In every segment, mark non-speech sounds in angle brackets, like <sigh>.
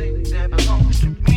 thing that belongs to me.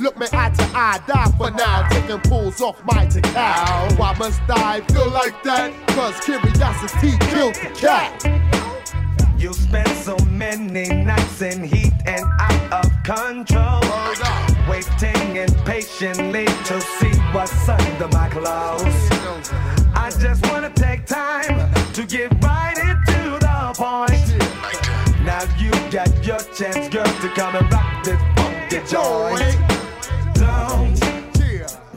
Look me eye to eye, die for now. Taking pulls off my cow. Why must I feel like that? Cause curiosity killed the cat. You spend so many nights in heat and out of control. Waiting impatiently to see what's under my clothes. I just wanna take time to get right into the point. Now you got your chance, girl, to come and rock this. Get your weight. Don't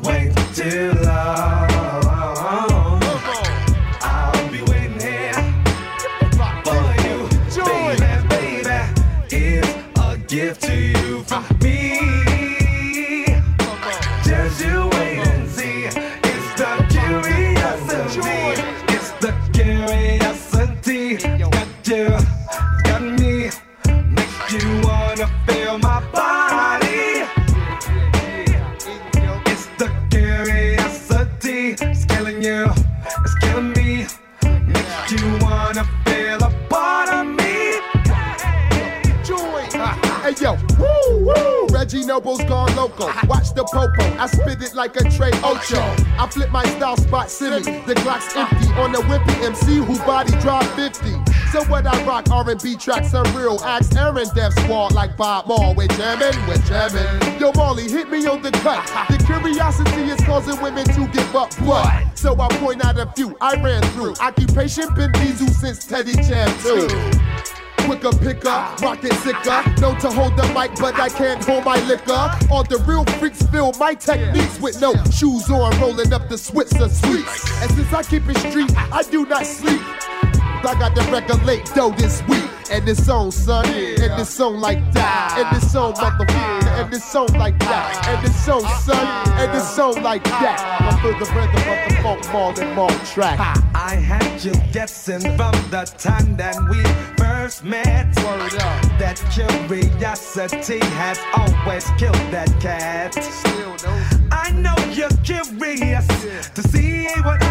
wait till I. R&B tracks are real. Ask Aaron Def Squad like Bob Maul. We're jamming, we're jamming. Yo, Marley, hit me on the cut. The curiosity is causing women to give up what? So I point out a few I ran through. Occupation been diesel since Teddy Jam too. Quicker picker, rocket sicker. Known to hold the mic, but I can't hold my liquor. All the real freaks feel my techniques with no shoes on, rolling up the Swisher Sweets. And since I keep it street, I do not sleep. I got to regulate dough this week. And this song, son. And this song like that. And this song, motherfucker. And this song like that. And this song, son. And this song like that. I feel the rhythm of the funk more than more track. I had you guessing from the time that we first met. That curiosity has always killed that cat. I know you're curious to see what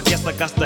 So I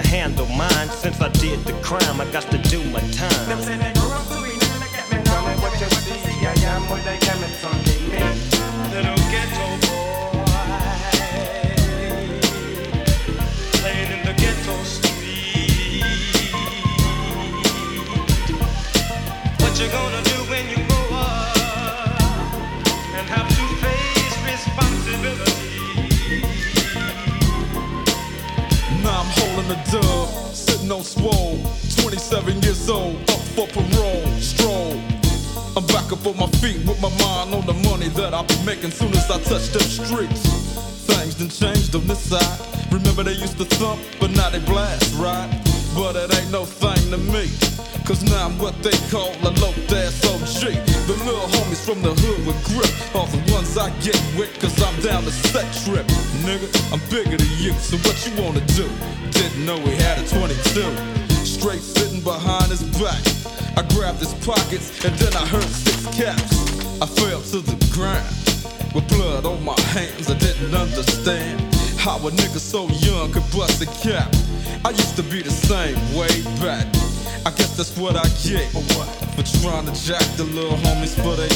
the little homies for they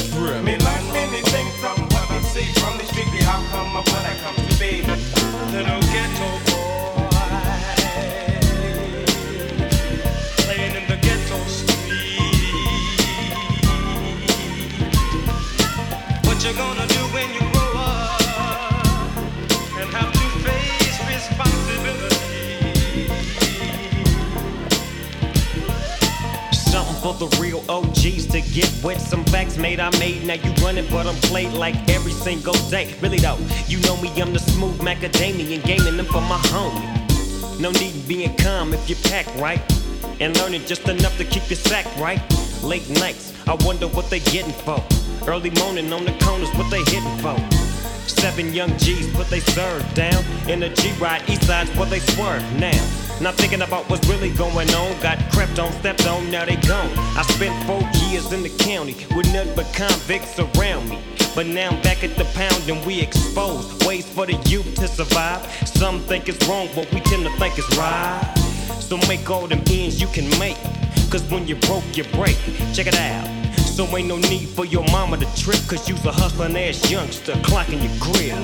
Made I made, now you running, but I'm played like every single day. Really though, you know me, I'm the smooth macadamian, gaming them for my homie. No need being calm if you pack right, and learning just enough to keep your sack right. Late nights, I wonder what they getting for. Early morning on the corners, what they hitting for. Seven young G's put they serve down in a G ride, east side's what they swerve now. Not thinking about what's really going on. Got crept on, stepped on, now they gone. I spent four years in the county with nothing but convicts around me. But now I'm back at the pound and we exposed ways for the youth to survive. Some think it's wrong, but we tend to think it's right. So make all them ends you can make. Cause when you broke, you break. Check it out. So ain't no need for your mama to trip, cause you's a hustling ass youngster clocking your grill.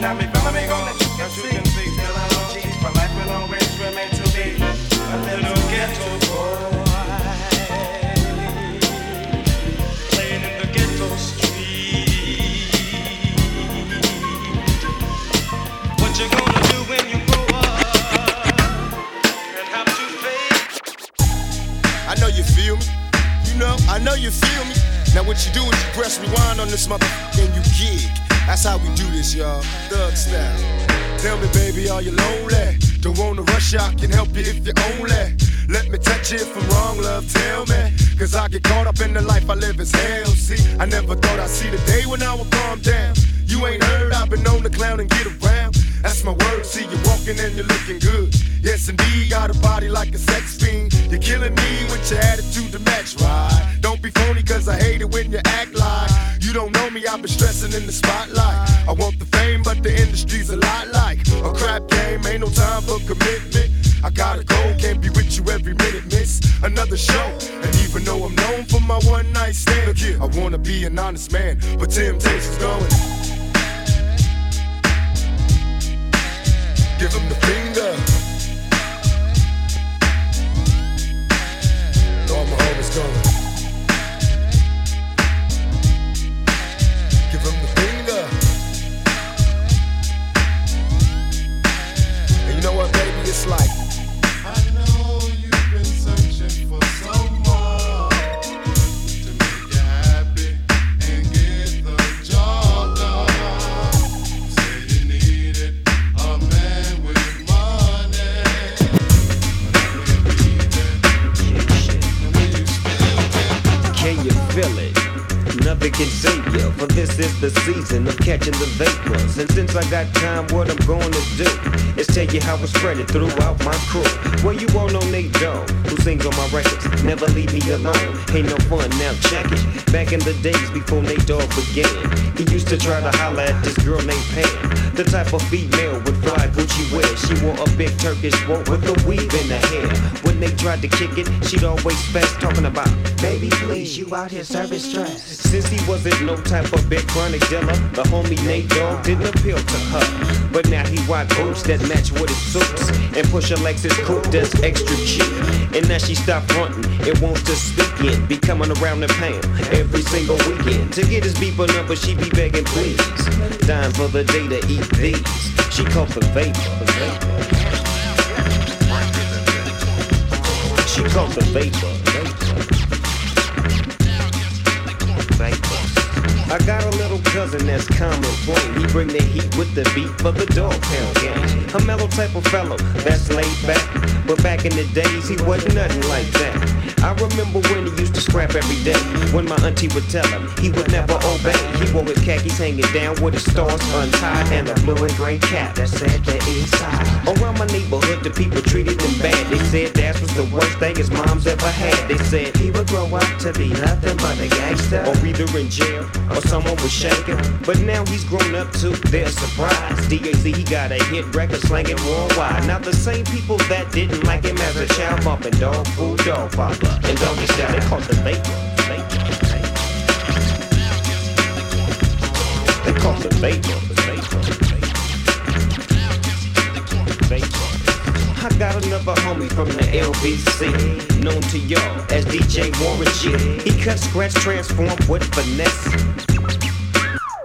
That's how we do this, y'all. Thug style. Tell me, baby, are you lonely? Don't wanna rush, I can help you if you only. Let me touch you if I'm wrong, love, tell me. Cause I get caught up in the life I live as hell. See, I never thought I'd see the day when I would calm down. You ain't heard, I've been known to clown and get around. That's my word, see you walking and you're looking good. Yes, indeed, got a body like a sex fiend. You're killing me with your attitude to match, right? Don't be phony, cause I hate it when you act like you don't know me. I've been stressing in the spotlight. I want the fame, but the industry's a lot like a crap game. Ain't no time for commitment. I gotta go, can't be with you every minute, miss. Another show, and even though I'm known for my one night stand, I wanna be an honest man, but temptation's going. Give him the finger. All my homies going. The season of catching the vapors. And since I got time, what I'm to do is tell you how I spread it throughout my crew. Well, you all know Nate Dogg, who sings on my records. Never leave me alone, ain't no fun, now check it. Back in the days before Nate Dogg began, he used to try to holler at this girl named Pam. The type of female fly Gucci wear. She wore a big Turkish boat with a weave in her hair. When they tried to kick it, she'd always fast talking about, baby, please, you out here serving stress. Since he wasn't no type of big chronic dealer, the homie Nate Dogg didn't appeal to her. But now he rock boots that match with his suits and push a Lexus coupe that's extra cheap. And now she stopped fronting and wants to speak in, be coming around the pound every single weekend. To get his beeper number, she be begging please. Dying for the day to eat these. She called the vapor. She called the vapor. I got a little cousin that's common plain. He bring the heat with the beat for the dog pound gang. A mellow type of fellow that's laid back. But back in the days, he wasn't nothing like that. I remember when he used to scrap every day. When my auntie would tell him he would never obey. He wore his khakis hanging down with his stars untied and a blue and gray cap that said the east side. Around my neighborhood, the people treated him bad. They said that was the worst thing his mom's ever had. They said he would grow up to be nothing but a gangster. Or either in jail or someone was shaking. But now he's grown up to their surprise. DAZ, he got a hit record slanging worldwide. Now the same people that didn't like him as a child bumping dog food, dog father. And doggy style, they called the vapor. They the vapor. I got another homie from the LBC, known to y'all as DJ Warren G. He cut, scratch, transform with finesse,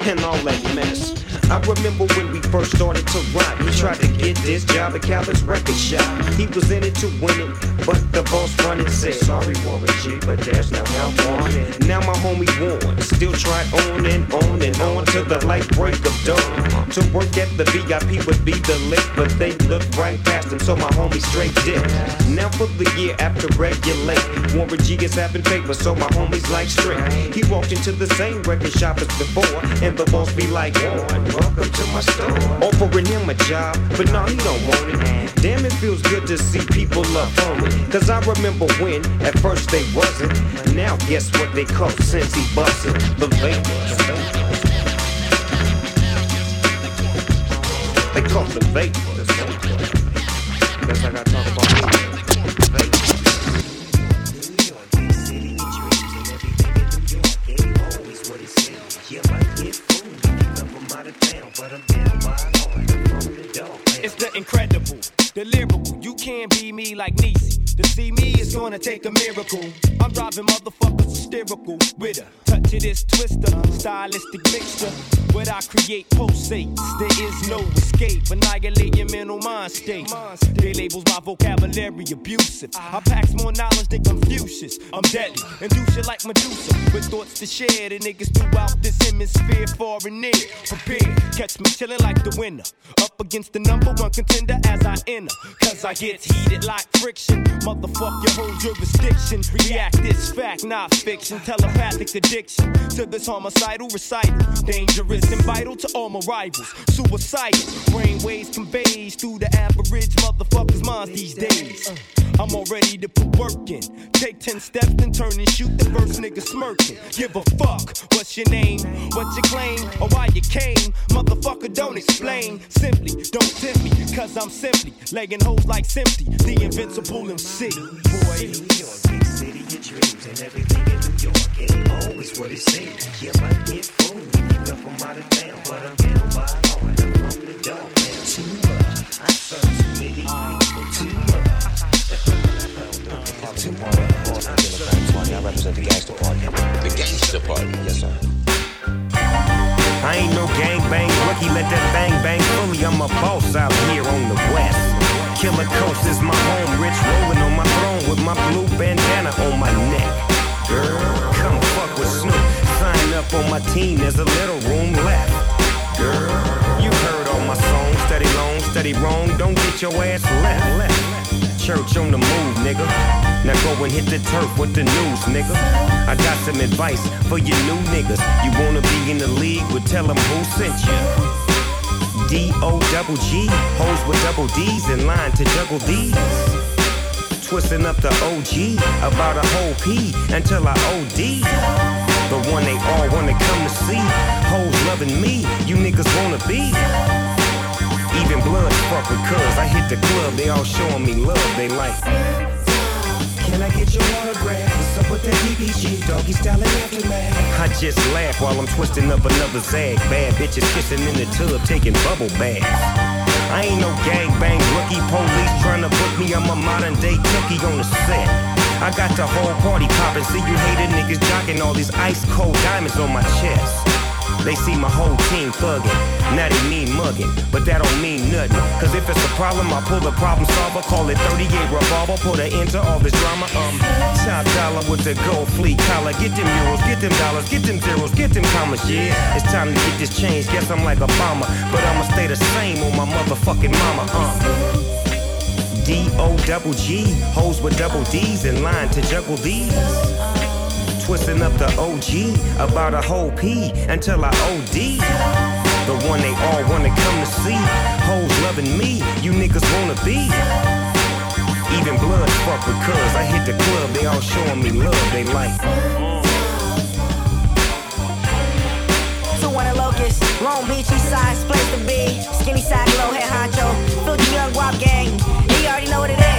and all that mess. I remember when we first started to rock. He tried to get this job at Calvin's record shop. He was in it to win it, but the boss running said, Sorry, Warren G, but that's there's no help on it. Now my homie Warren still tried on and on and on till the light break of dawn. To work at the VIP would be the lick, but they looked right past him, so my homie straight did. Now for the year after regulate, Warren G is having paper, so my homies like straight. He walked into the same record shop as before, and the boss be like, Warren, welcome to my store. Offering him a job, but no, he don't want it. Damn, it feels good to see people love on me. Cause I remember when, at first they wasn't. Now guess what they call since he busted the vapors. They call the vapors. Guess I gotta talk like Niecy. To see me is gonna take a miracle. I'm driving motherfuckers hysterical with a touch of this twister, stylistic mixture. What I create pulsates. There is no escape. Annihilate your mental mind state. They labels my vocabulary abusive. I packs more knowledge than Confucius. I'm deadly and shit like Medusa. With thoughts to share, the niggas throughout this hemisphere, far and near. Prepare, catch me chilling like the winner. Up against the number one contender as I enter. Cause I get heated like friction. Motherfuck your whole jurisdiction. React this fact, not fiction. Telepathic addiction to this homicidal recital. Dangerous and vital to all my rivals. Suicidal. Brainwaves conveys through the average motherfucker's minds these days. Uh, I'm all ready to put work in. Take 10 steps, and turn and shoot the first nigga smirking. Give a fuck, what's your name? What's your claim? Or why you came? Motherfucker, don't explain. Simply, don't tempt me, cause I'm simply legging hoes like Simply, the invincible MC. Boy. New York, big city of dreams, and everything in New York ain't always what it seems. You might get fooled when you come from out of town, but I'm down by law and I'm from the dog man. Too much, I serve too many people, too much. Too much. I represent the gangster party. The gangster party. Yes, sir. I ain't no gang bang rookie, let that bang bang fully. I'm a boss out here on the west. Killer Coast is my home, rich rolling on my throne with my blue bandana on my neck. Girl, come fuck with Snoop. Sign up on my team, there's a little room left. Girl, you heard all my songs, steady long, steady wrong. Don't get your ass left. left. Church on the move, nigga. Now go and hit the turf with the news, nigga. I got some advice for you new niggas. You wanna be in the league, but tell them who sent you. D O double G, hoes with double D's in line to juggle these. Twisting up the OG about a whole P until I OD. The one they all wanna come to see. Hoes loving me, you niggas wanna be. Even blood fuck cuz I hit the club, they all showing me love, they like. Can I get your autograph? What's up with that DPG? Doggy style aftermath. I just laugh while I'm twisting up another zag. Bad bitches kissing in the tub, taking bubble baths. I ain't no gang bang rookie police trying to book me. I'm a modern day cookie on the set. I got the whole party poppin', see you hated niggas jocking all these ice cold diamonds on my chest. They see my whole team thuggin', now they mean muggin', but that don't mean nothing. Cause if it's a problem, I pull the problem solver, call it 38 revolver, put an end to all this drama. Um, top dollar with the gold fleet collar, get them euros, get them dollars, get them zeros, get them commas, yeah. It's time to get this change, guess I'm like a Obama, but I'ma stay the same on my motherfucking mama, uh. D O double G, hoes with double D's in line to juggle these. Twisting up the OG about a whole P until I OD. The one they all wanna come to see. Hoes loving me, you niggas wanna be. Even blood fuck cuz I hit the club, they all showing me love, they like. Locust, Long Beach, East side, place to be. Skinny side, glow head honcho, filthy young guap gang. You already know what it is.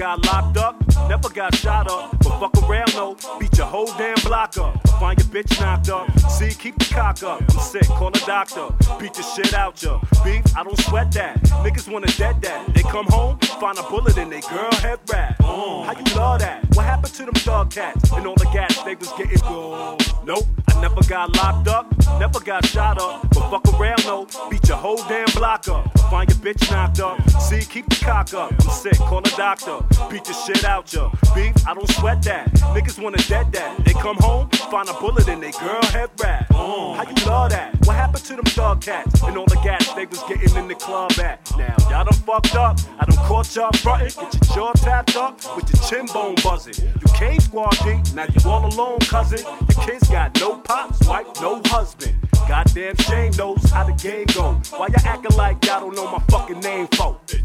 Got locked up, never got shot up. But fuck around, though. Beat your whole damn block up. Find your bitch knocked up. See, keep the cock up. I'm sick, call a doctor. Beat the shit out ya. Beef, I don't sweat that. Niggas wanna dead that. They come home, find a bullet in they girl head wrap. Mm. How you love that? What happened to them dog cats? And all the gas they was getting gold. Nope, I never got locked up, never got shot up. But fuck around though, beat your whole damn block up. Find your bitch knocked up. See, keep the cock up. I'm sick, call a doctor. Beat the shit out Beef, I don't sweat that. Niggas wanna dead that. They come home, find a bullet in they girl head wrap. How you love that? What happened to them dog cats? And all the gas they was getting in the club at. Now, y'all done fucked up. I done caught y'all frontin'. Get your jaw tapped up with your chin bone buzzing. You came squad now you all alone, cousin. Your kids got no pops, wife, no husband. Goddamn shame knows how the game go. Why you acting like y'all don't know my fucking name, folks?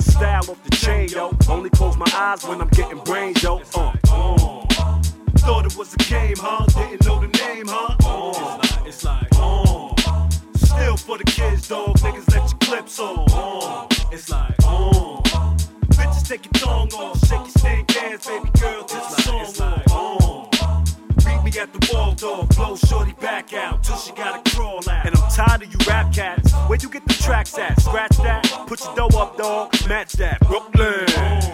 Style off the chain, yo. Only close my eyes when I'm getting brains, yo. Uh, uh. Thought it was a game, huh? Didn't know the name, huh? Uh, it's like, it's like, uh. Still for the kids, dog. Niggas let your clips on. Uh, it's like, uh. Bitches take your tongue off, shake your stink ass, baby girl, the song. It's like, uh. Meet me at the wall, dog. Blow shorty back out till she gotta crawl out. And tired of you rap cats. Where you get the tracks at? Scratch that, put your dough up, dog. Match that. Brooklyn,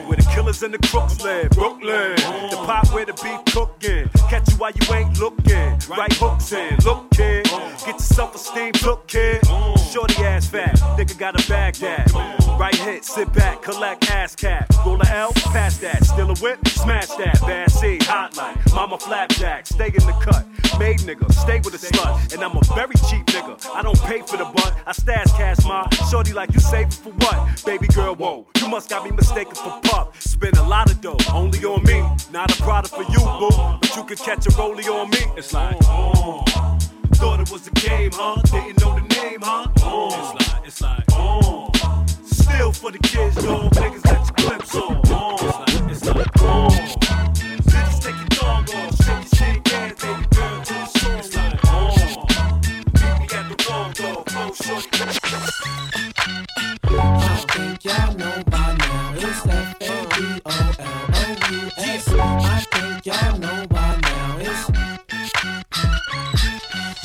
where the killers and the crooks live. Brooklyn, the pot where the beef cooking. Catch you while you ain't looking. Right hooks in. Look, kid, get your self esteem. Look, kid, shorty ass fat. Nigga got a bag that. Right hit, sit back, collect ass cap. Roll a L, pass that. Still a whip, smash that. Bad C, hotline. Mama flapjack. Stay in the cut. Made nigga, stay with a slut. And I'm a very cheap nigga. I don't pay for the butt. I stash cash my shorty like you saving for what? Baby girl, whoa. You must got me mistaken for pup. Spend a lot of dough, only on me. Not a product for you, boo. But you could catch a rollie on me. It's like, oh. Thought it was a game, huh? Didn't know the name, huh? Oh. It's like, uh, it's like, oh. Still for the kids, though. Niggas let your clips. Oh. It's not, it's like, oh. Bitches take your thong off. Shake your shake ass, baby girl, to the song. It's like, oh. Meet me at the wall, dog. Flow shorty. I think y'all know by now it's F-A-B-O-L-O-U-S.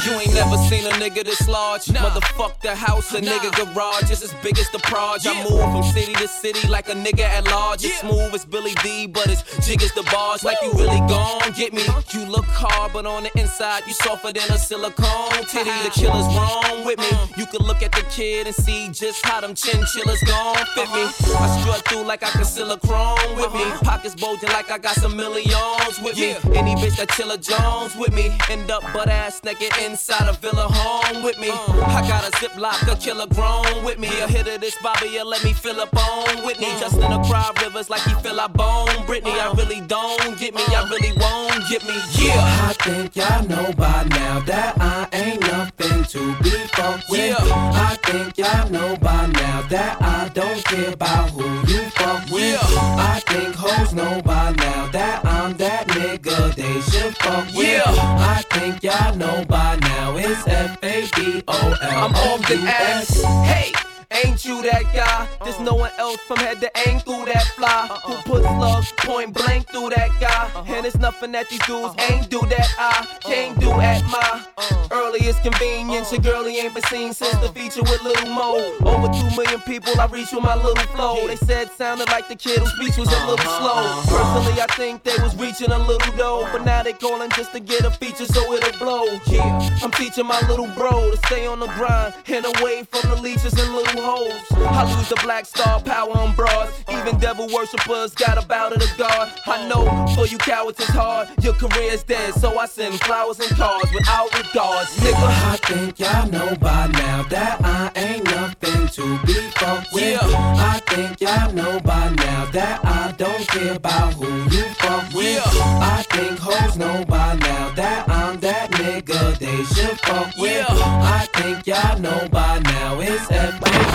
You ain't never seen a nigga this large. Motherfuck the house, a nigga garage is as big as the proj. I move from city to city like a nigga at large. It's smooth as Billy Dee, but it's jig as the bars. Like you really gon' get me. You look hard, but on the inside you softer than a silicone titty. The uh-huh. killer's wrong with me. Uh-huh. You can look at the kid and see just how them chinchillas gon' fit me. Uh-huh. I strut through like I a chrome with me. Pockets bulging like I got some millions with me. Any bitch that Chilla Jones with me. End up butt ass naked inside a villa home with me. I got a ziplock, a killer grown with me. A hit of this Bobby, you let me fill up on Whitney. Justin the cry rivers like he feel I bone. Britney, I really don't get me, I really won't get me. Yeah. I think y'all know by now that I ain't nothing to be fucked with. I think y'all know by now that I don't care about who you fuck with. I think hoes know by now that I'm that nigga they should fuck with. I think y'all know by now it's F-A-B-O-L. I'm off the ass. Hey. Ain't you that guy? There's no one else from head to ankle that fly. Who puts love point blank through that guy? And it's nothing that these dudes ain't do that I can't do at my earliest convenience. Your girlie ain't been seen since the feature with Lil Mo. Over two million people I reach with my little flow. They said sounded like the kid whose speech was a little slow. Personally, I think they was reaching a little dough, but now they calling just to get a feature so it'll blow. Yeah, I'm teaching my little bro to stay on the grind and away from the leeches and little hoes. I lose the black star power on broads. Even devil worshippers got a bow to the God. I know for you cowards it's hard. Your career is dead, so I send flowers and cards without regards, nigga. I think y'all know by now that I ain't nothing to be fucked with. Yeah. I think y'all know by now that I don't care about who you fuck with. Yeah. I think hoes know by now that I'm that nigga they should fuck with. Yeah. I think y'all know by now it's F-A-B-O-L-O.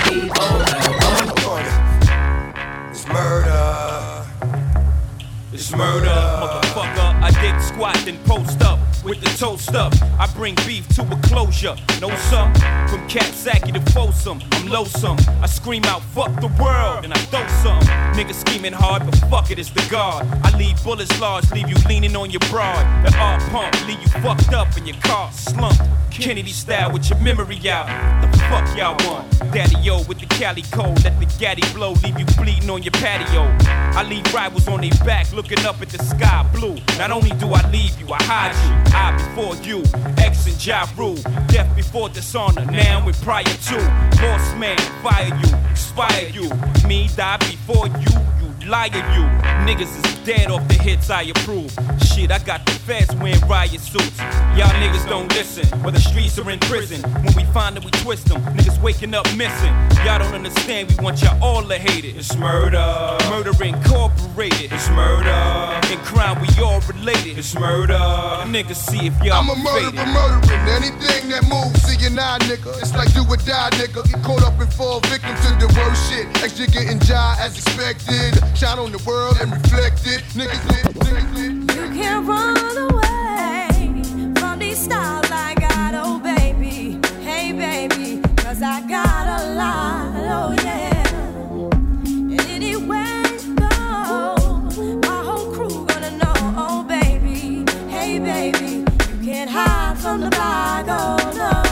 It's murder. It's murder, motherfucker. I dig squat, then post up with the toast up. I bring beef to a closure. No some from Capsaki to Folsom. I'm loathsome. I scream out, fuck the world, and I throw some. Niggas scheming hard, but fuck it, it's the guard. I leave bullets large, leave you leaning on your broad. The art pump, leave you fucked up and your car, slumped. Kennedy style with your memory out. The fuck y'all want? Daddy yo with the Cali code, let the gaddy blow, leave you bleeding on your patio. I leave rivals on their back, looking up at the sky blue. Not only do I leave you, I hide you. I before you, X and Ja Rule. Death before dishonor, now and prior to. Boss man, fire you, expire you. Me die before you, you liar you. Niggas is dead off the hits I approve. Shit, I got the feds wearing riot suits. Y'all niggas don't listen, where the streets are in prison. When we find that we twist them, niggas waking up missing. Y'all don't understand, we want y'all all to hate it. It's murder. Murder incorporated. It's murder. In crime, we all related. It's murder. Niggas see if y'all I'm a murderer, murdering anything that moves. See you now, nigga. It's like do or die, nigga. Get caught up and fall victim to the worst shit. Extra getting jai as expected. Shine on the world and reflect it. Niggas lit, niggas lit. You can't run away from these stars I got, oh baby. Hey baby, cause I got a lot, oh yeah. Baby, you can't hide from the black, oh no.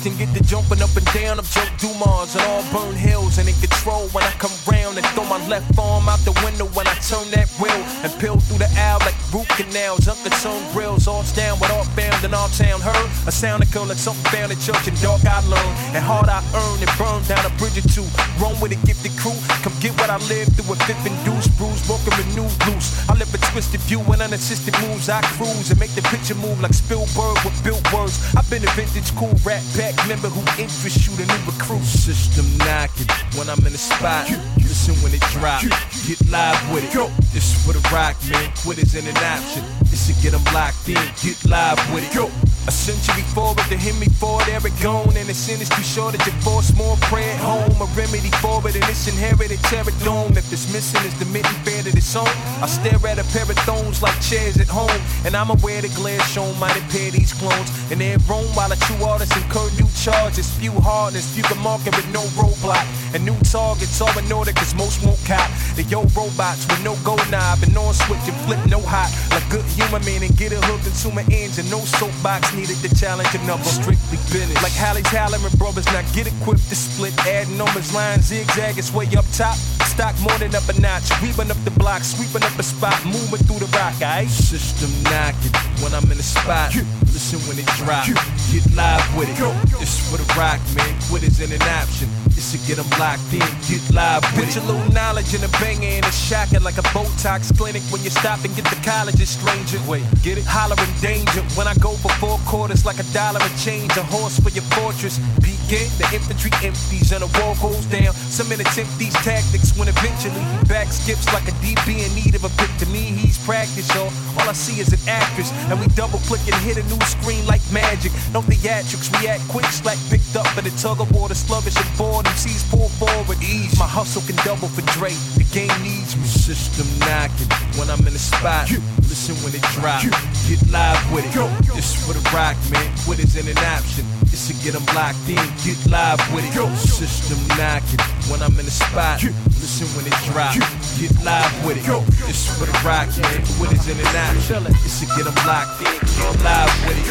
The get to jumping up and down, I'm Joe Dumars and all burn hills and in control when I come round and throw my left arm out the window when I turn that wheel and peel through the aisle like root canals. Uncle tone grills, all down with all bound in all town. Heard a sound that like something in church and dark I learned and hard I earned and burned down a bridge or two. Roam with a gifted crew, come get what I lived through a fifth induced bruise, broken renewed loose. I live a twisted view and unassisted moves. I cruise and make the picture move like Spielberg with built words. I've been a vintage cool rat pack member who interests you, the new recruit. System knocking when I'm in the spot. Listen when it drop. Get live with it. This for the rock, man. Quitters in an option. This should get them locked in. Get live with it. A century forward to hit forward, Eric gone. And the sin is too short that you force more prayer at home. A remedy forward in this inherited terror dome. If it's missing is the mitten fair to this home. I stare at a pair of thrones like chairs at home. And I'm aware the glare shown might appear these clones. And they're roam while a true artist incur new charges. Few hardness, few can market with no roadblock. And new targets all in order cause most won't cop. The yo robots with no go knob and on switch and flip no hot. Like good human man and get hooked into my ends. And no soapbox needed to challenge another. Strictly business. Like Halle and brothers, now get equipped to split. Adding numbers, line zigzag, it's way up top. Stock more than up a notch. Weaving up the block, sweeping up a spot, moving through the rock, aight? System knocking when I'm in the spot. Listen when it drop. Get live with it. This for the rock, man. Quitters in an option. This to get them locked in. Get live with it. With your little knowledge and a banger and a shocking like a Botox clinic when you stop and get the college, it's stranger. Wait, get it? Hollering danger when I go for four quarters like a dollar a change. A horse for your fortress. Begin the infantry empties and the wall goes down. Some men attempt these tactics when eventually he back skips like a DB in need of a pick. To me, he's practice, y'all. All I see is an actress, and we double click and hit a new screen like magic. No theatrics, we act quick, slack picked up in the tug of war, the sluggish and bored. MCs pull forward, ease. My hustle can double for Drake. The game needs me. System knocking when I'm in the spot. Listen when it drops. Get live with it. This for the rock, man. Quitters in an option. This to get them locked in. Get live with it. System knocking when I'm in the spot. Listen when it drop. Get live with it. This for the rock, man. Quitters in an option. This to get them locked in. Get live with it.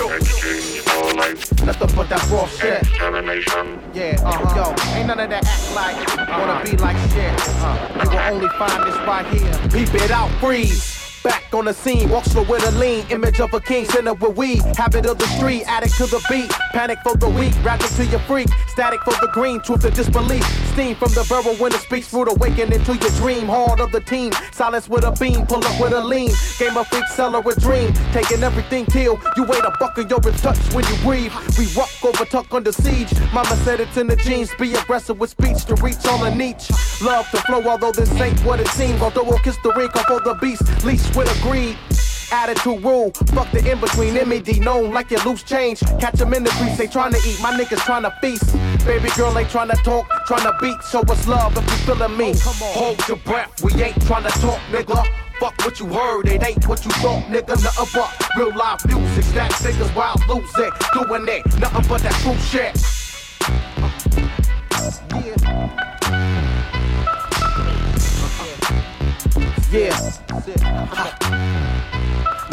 Nothing but that raw shit. Yeah, uh-huh. Yo, ain't none of that act like, wanna be like shit. Uh, you will only find this right here. Beep it out, freeze. Back on the scene, walks slow with a lean image of a king, center with weed. Habit of the street, addict to the beat. Panic for the weak, rapping to your freak. Static for the green, truth or disbelief. Steam from the barrel when it speaks, fruit awakening to your dream. Hard of the team, silence with a beam, pull up with a lean. Game of freak, seller with dream. Taking everything till you wait a buck and you're in touch when you breathe. We rock over tuck under siege. Mama said it's in the genes, be aggressive with speech to reach all a niche. Love to flow, although this ain't what it seems. Although we'll kiss the ring, come for the beast. Leash with a greed. Attitude rule, fuck the in between. MED known like your loose change. Catch them in the streets, they trying to eat. My niggas trying to feast. Baby girl ain't to talk, trying to beat. So us love if you feeling me. Hold your breath, we ain't trying to talk, nigga. Fuck what you heard, it ain't what you thought, nigga. Nothing but real life music. Stack singers wild lose it. Doing it, nothing but that true shit. Yeah. Yeah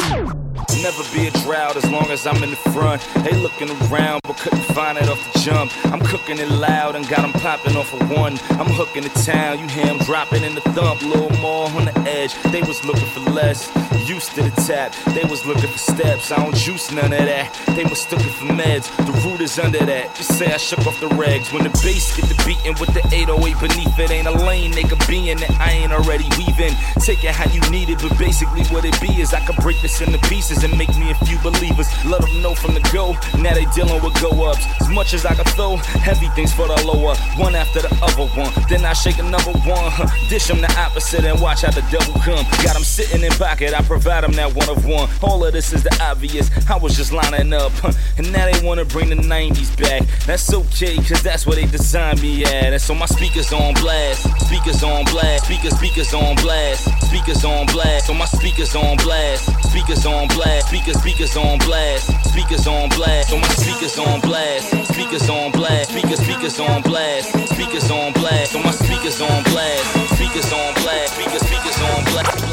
you Never be a drought as long as I'm in the front. They looking around but couldn't find it off the jump. I'm cooking it loud and got 'em popping off of one. I'm hooking the town, you hear 'em dropping in the thump. Little more on the edge, they was looking for less. Used to the tap, they was looking for steps. I don't juice none of that. They was looking for meds, the root is under that. Just say I shook off the regs. When the bass get the beating with the 808 beneath it, ain't a lane they could be in that I ain't already weaving. Take it how you need it, but basically what it be is I could break this into pieces and make me a few believers. Let them know from the go, now they dealing with go ups. As much as I can throw, heavy things for the lower, one after the other one. Then I shake another one, huh. dish them the opposite and watch how the devil come. Got them sitting in pocket, I provide them that one of one. All of this is the obvious, I was just lining up, huh. and now they wanna bring the 90s back. That's okay, cause that's where they designed me at. And so my speakers on blast, speakers on blast, speakers, speakers on blast, speakers on blast. So my speakers on blast, speakers on blast, speakers, speakers on blast, speakers on blast. So my speakers on blast, speakers on blast, speakers, speakers on blast, speakers on blast. So my speakers on blast, speakers on blast, speakers, speakers on blast.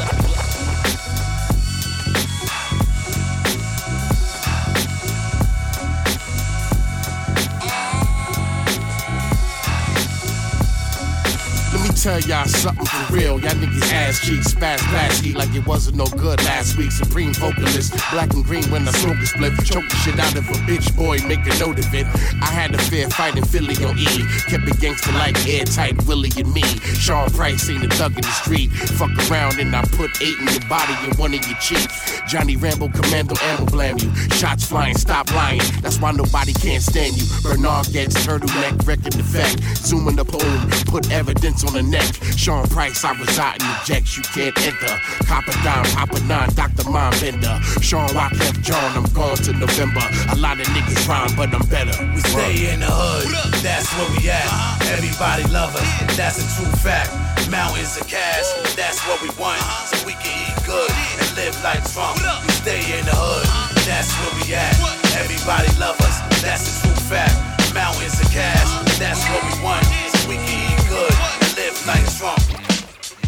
Tell y'all something for real. Y'all niggas ass cheeks, fast, eat like it wasn't no good last week. Supreme vocalist, black and green when I smoke a split. Choke the shit out of a bitch boy, make a note of it. I had a fair fight in Philly on E. Kept it gangster like airtight, Willie and me. Sean Price ain't a thug in the street. Fuck around and I put eight in your body and one in your cheek. Johnny Rambo, Commando, ammo blam you. Shots flying, stop lying. That's why nobody can't stand you. Bernard gets turtleneck, wrecking effect. Zooming the poem, put evidence on the neck. Sean Price, I reside in the jets, you can't enter. Copper dime, Papa Nine, Dr. Mind Bender. Sean Wyclef John, I'm gone to November. A lot of niggas rhyme, but I'm better. We stay in the hood, that's where we at. Everybody love us, that's a true fact. Mountains of cash, uh-huh. that's what we want. So we can eat good and live like Trump. We stay in the hood, that's where we at. Everybody love us, that's a true fact. Mountains of cash, that's what we want. So we can eat good live like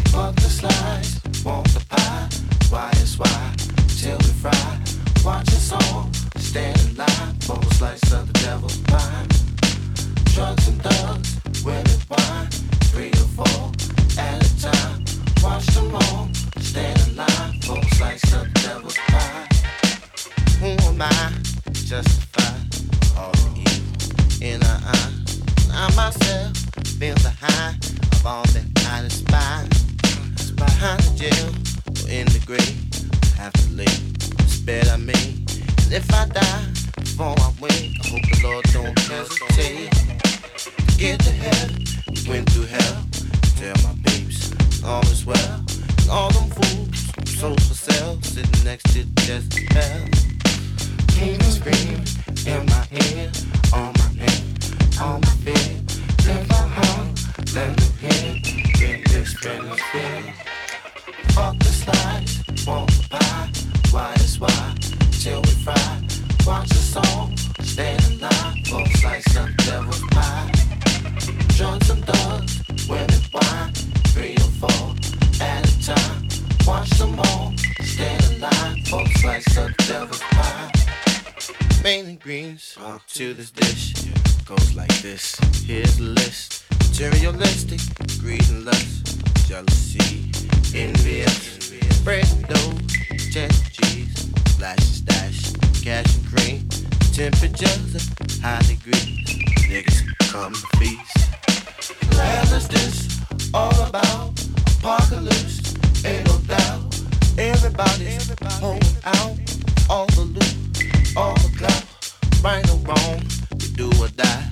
Fuck the slice, want the pie. Why is why? Till we fry. Watch us all, stand in line for a slice of the devil's pie. Drugs and thugs, women wine, three or four at a time. Watch them all, stand in line for a slice of the devil's pie. Who am I? Justify all the evil in our eye. I myself feel the high of all that I despise. Behind the jail or in the grave, have to leave. Spare I me. And if I die before I wake, I hope the Lord don't hesitate. Get to heaven, we went through hell. Tell my peeps, all is well. And all them fools, souls for sale, sitting next to Jezebel. King scream in my head, on my neck, on my bed. Let my heart, let me hear, get this benefit. Fuck the want the pie. Why fry. Watch the song, stand in line for a slice of devil's pie. Drugs and thugs, women wine, three or four at a time. Watch them all, stand in line for a slice of devil's pie. Mainly greens to this dish goes like this. Here's the list: materialistic, greed and lust, jealousy, envious, bread dough, cheddar cheese, flash stash, cash and cream, temperatures of high degrees. Niggas come to feast. This all about? Apocalypse, ain't no doubt. Everybody's holding out all the loot, all the clout, right or wrong, you do or die.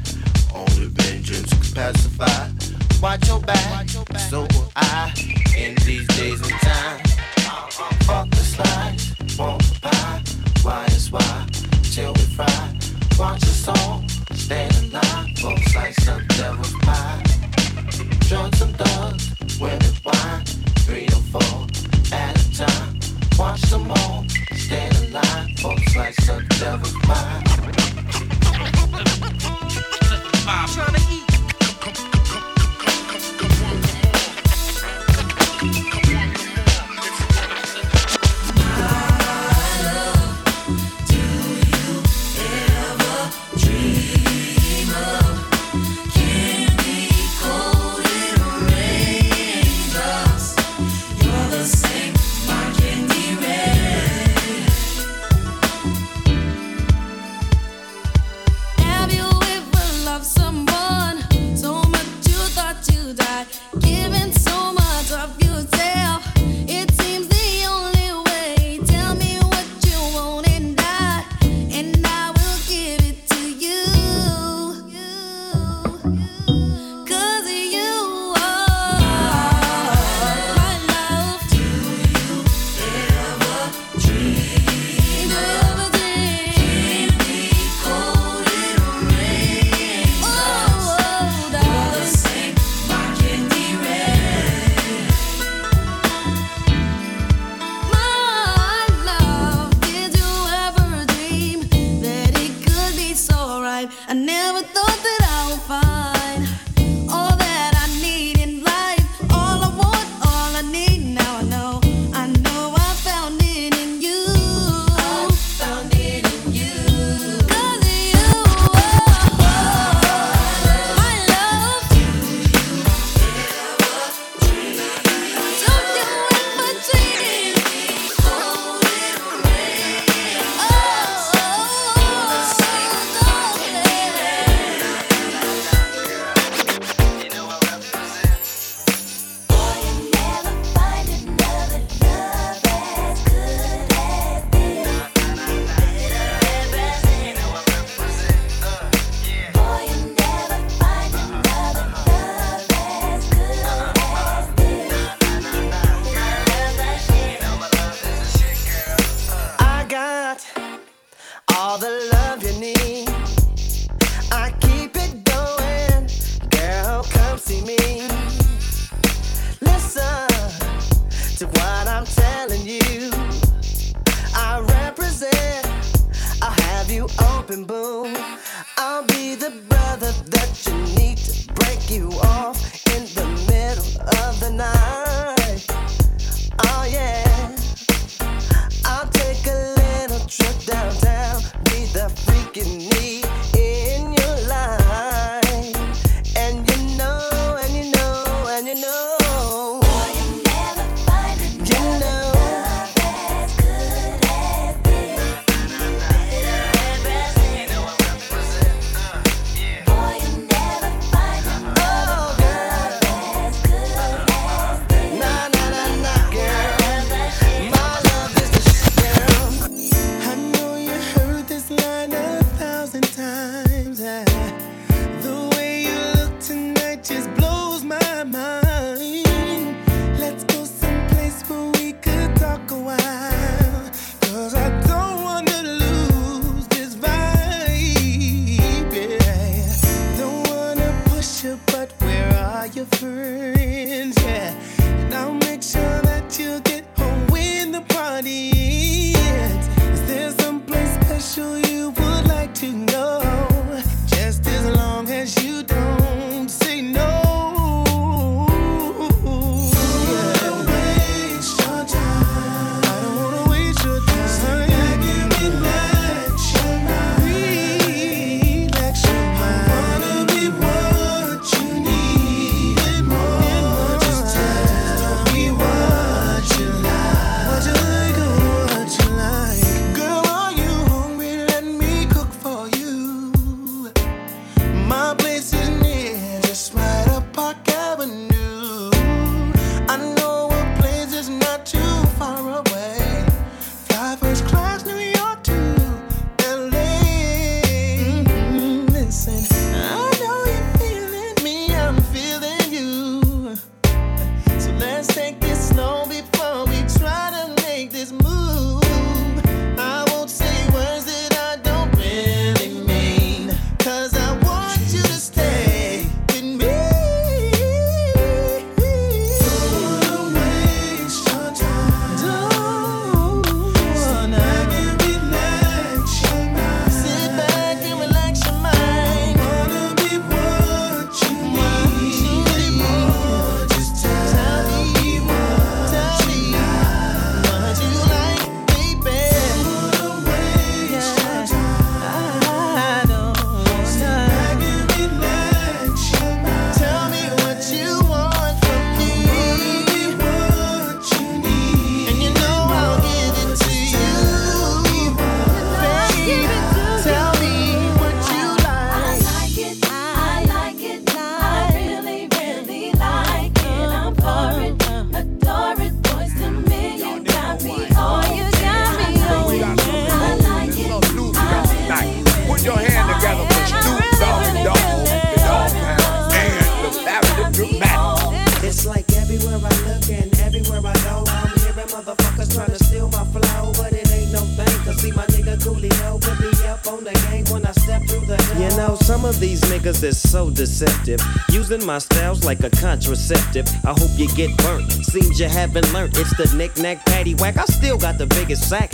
Using my styles like a contraceptive. I hope you get burnt. Seems you haven't learned. It's the knick-knack paddywhack. I still got the biggest sack.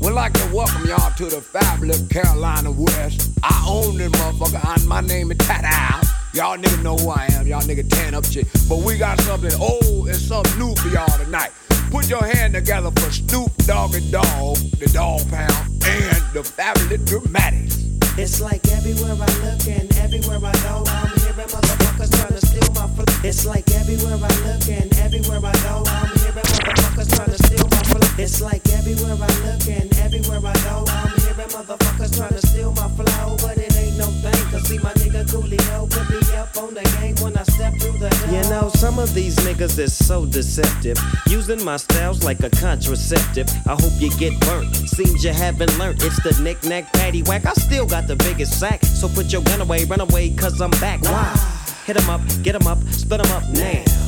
We'd like to welcome y'all to the fabulous Carolina West. I own this motherfucker, and my name is Tat Y'all niggas know who I am. Y'all niggas tan up shit. But we got something old and something new for y'all tonight. Put your hand together for Snoop Dogg and Dog, the Dogg Pound, and the Fabulous Dramatics. It's like everywhere I look and everywhere I go, I'm hearing motherfuckers trying to steal my flow. It's like everywhere I look and everywhere I go, I'm hearing motherfuckers trying to steal my flow. It's like everywhere I look and everywhere I go, I'm hearing motherfuckers trying to steal my flow, but it ain't no thing. Cause see my nigga Coolio up on the game when I step through the. You know, some of these niggas is so deceptive. Using my styles like a contraceptive. I hope you get burnt. Seems you haven't learned. It's the knick-knack paddywhack. I still got the biggest sack. So put your gun away, run away, cause I'm back. Why? Hit 'em up, get 'em up, split 'em up now.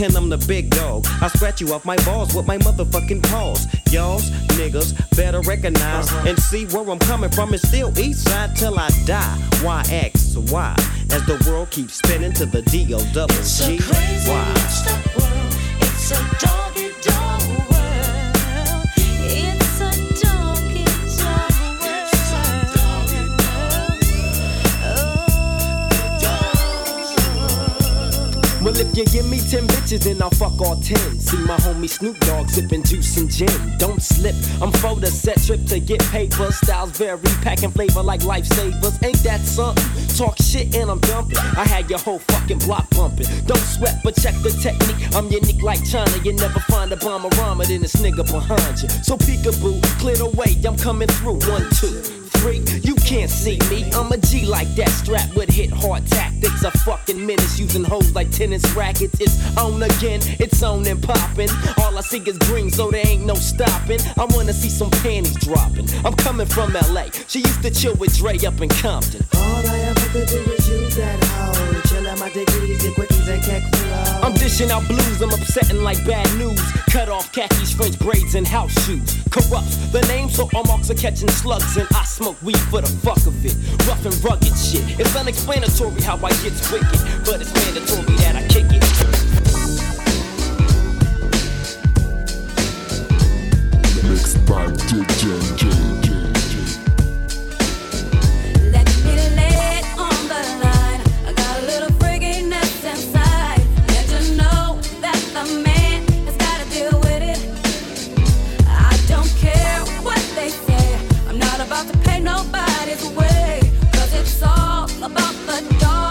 And I'm the big dog. I scratch you off my balls with my motherfucking paws. Y'all's niggas better recognize uh-huh. and see where I'm coming from. It's still east side till I die. Why X Y? As the world keeps spinning to the D O double G Y. It's a doggy dog Well, if you give me 10 bitches, then I'll fuck all 10. See my homie Snoop Dogg sipping juice and gin. Don't slip, I'm for the set trip to get paper. Styles vary, packing flavor like lifesavers. Ain't that something? Talk shit and I'm dumping. I had your whole fucking block bumping. Don't sweat, but check the technique. I'm unique like China. You never find a bomber rhymer than this nigga behind you. So peekaboo, clear the way, I'm coming through. One, two You can't see me. I'm a G like that, strapped with hit hard tactics. A fucking menace using hoes like tennis rackets. It's on again, it's on and popping. All I see is green, so there ain't no stopping. I wanna see some panties dropping. I'm coming from LA. She used to chill with Dre up in Compton. All I ever could do is use that hoe. Chill at my keck flow. I'm dishing out blues, I'm upsetting like bad news. Cut off khakis, French braids, and house shoes. Kurupt's the name, so all marks are catching slugs, and I smoke weed for the fuck of it. Rough and rugged shit. It's unexplanatory how I get wicked, but it's mandatory that I kick it. Mixed by DJ nobody's way. Cause it's all about the dog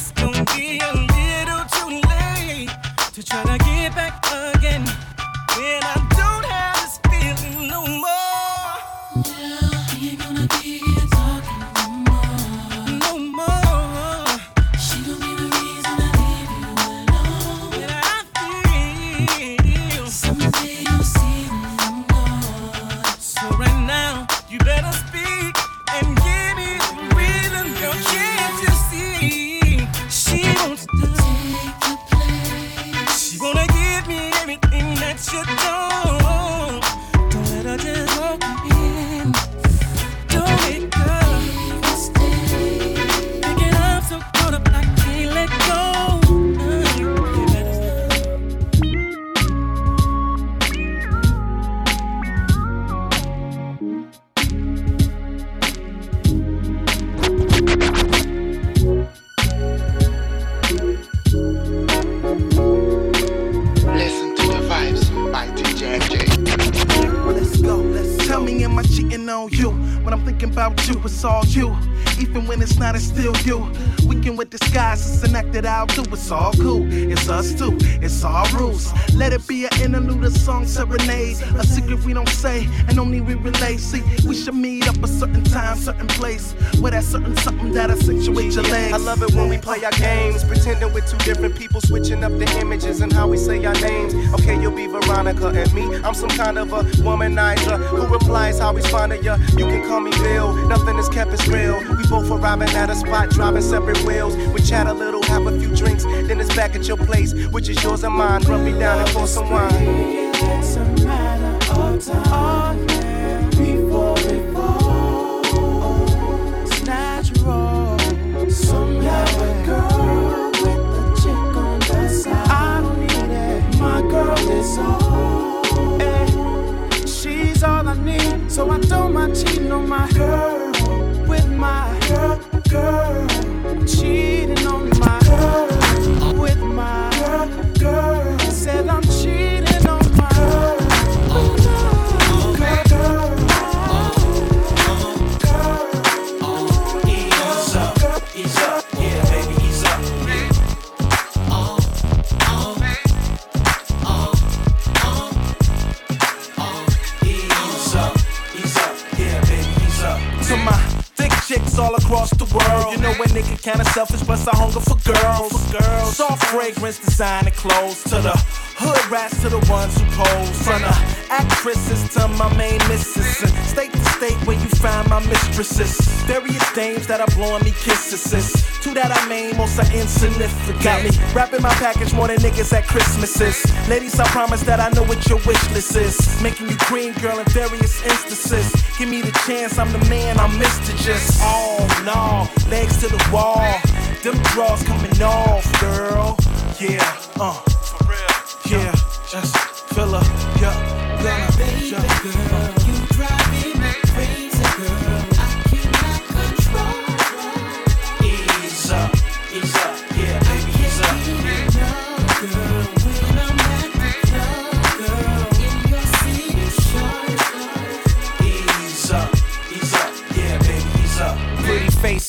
it's be I'm some kind of a womanizer who replies how he's finding ya. You can call me Bill, nothing is kept as real. We both arriving at a spot, driving separate wheels. We chat a little, have a few drinks, then it's back at your place, which is yours and mine. Rub me down and pour some wine. Plus a hunger for girls. For girls. Soft fragrance, designer clothes to the hood rats to the ones who pose. From the actresses to my main missus. And state to state where you find my mistresses. Various dames that are blowing me kisses. Two that I main, most are insignificant. Got me wrapping my package more than niggas at Christmases. Ladies, I promise that I know what your wish list is. Making you queen, girl, in various instances. Give me the chance, I'm the man, I'm Mr. Just. Oh no, legs to the wall. Them draws coming off, girl. Yeah, uh. For real. Yeah, just fill up. Yeah, yeah, girl.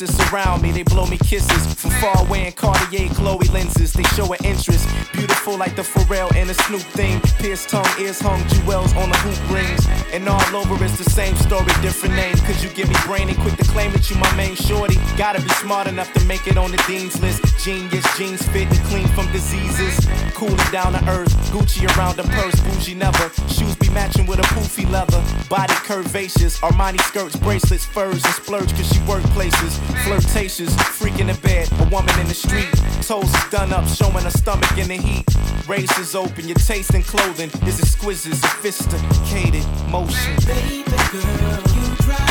Princess surround me, they blow me kisses. From far away in Cartier Chloe lenses, they show an interest. Beautiful like the Pharrell and the Snoop thing. Pierced tongue, ears hung, jewels on the hoop rings. And all over it's the same story, different name. Cause you give me brain and quick to claim that you my main shorty. Gotta be smart enough to make it on the dean's list. Genius, jeans fit and clean from diseases. Cooling down to earth, Gucci around the purse, bougie never. Shoes be matching with a poofy leather. Body curvaceous, Armani skirts, bracelets, furs, and splurge cause she work places. Flirtatious, freak in bed, a woman in the street. Toes done up, showing her stomach in the heat. Razors open, your taste in clothing is exquisite, sophisticated motion. Baby girl, you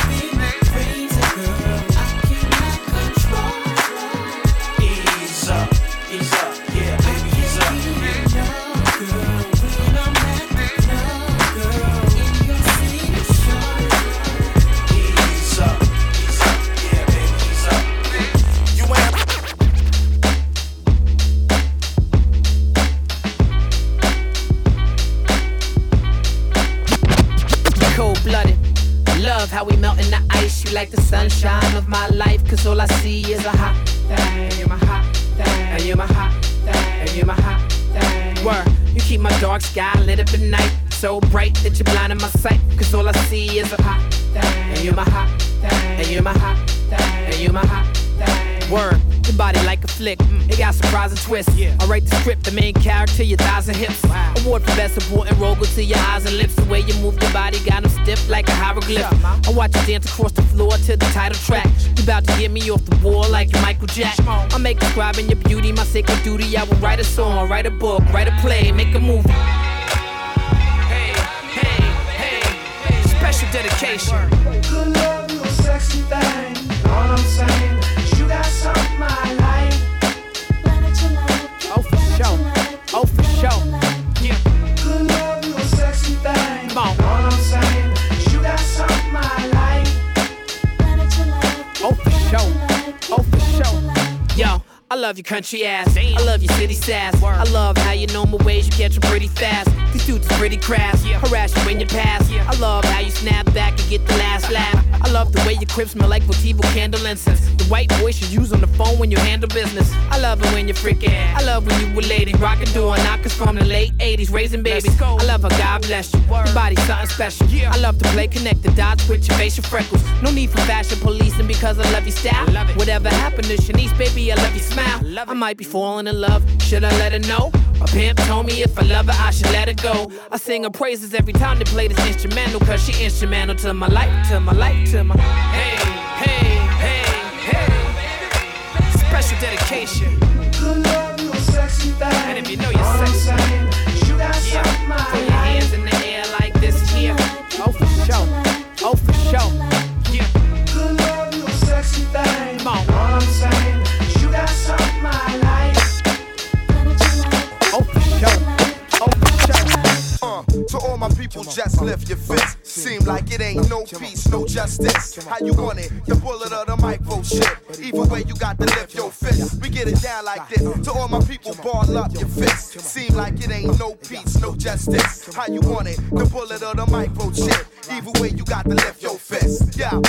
me crazy, girl. Like the sunshine of my life. Cause all I see is a hot thing. And you're my hot thing. And you're my hot thing. And you're my hot thing. Word. You keep my dark sky lit up at night. So bright that you're blinding my sight. Cause all I see is a hot thing. And you're my hot thing. And you're my hot thing. And you're my hot thing. Word. Your body like a flick. Mm, It got surprising twists. Yeah. I write the script, the main character, your thighs and hips. Award for best supporting role go to your eyes and lips. The way you move your body got them stiff like a hieroglyph. I watch you dance across the floor to the title track. You about to get me off the wall like Michael Jack. I make describing your beauty my sacred duty. I will write a song, write a book, write a play, make a movie. Hey, hey, hey, special dedication. Love your country ass. I love your city sass. I love how you know my ways, you catch 'em pretty fast. These dudes are pretty crass. Harass you when you pass. I love how you snap back and get the last laugh. I love the way your crib smell like Votivo candle incense. The white voice you use on the phone when you handle business. I love it when you're freaking. I love when you were lady. Rockin' doing knockers from the late 80s, raising babies. I love how God bless you. Your body's something special. I love to play connect the dots with your facial freckles. No need for fashion policing because I love your style. Whatever happened to Shanice, baby, I love your smile. I might be falling in love. Should I let her know? My pimp told me if I love her, I should let her go. I sing her praises every time they play this instrumental, cause she instrumental to my life, to my life, to my. Hey, hey, hey, hey. Special dedication. Good love, you a sexy thing. And if you know you're sexy, you got yeah, something just lift your fist. Seem like it ain't no peace, no justice. How you want it? The bullet or the microchip. Either way, you got to lift your fist. We get it down like this. To all my people, ball up your fist. Seem like it ain't no peace, no justice. How you want it? The bullet or the microchip. Either way, you got to lift your fist. Yeah,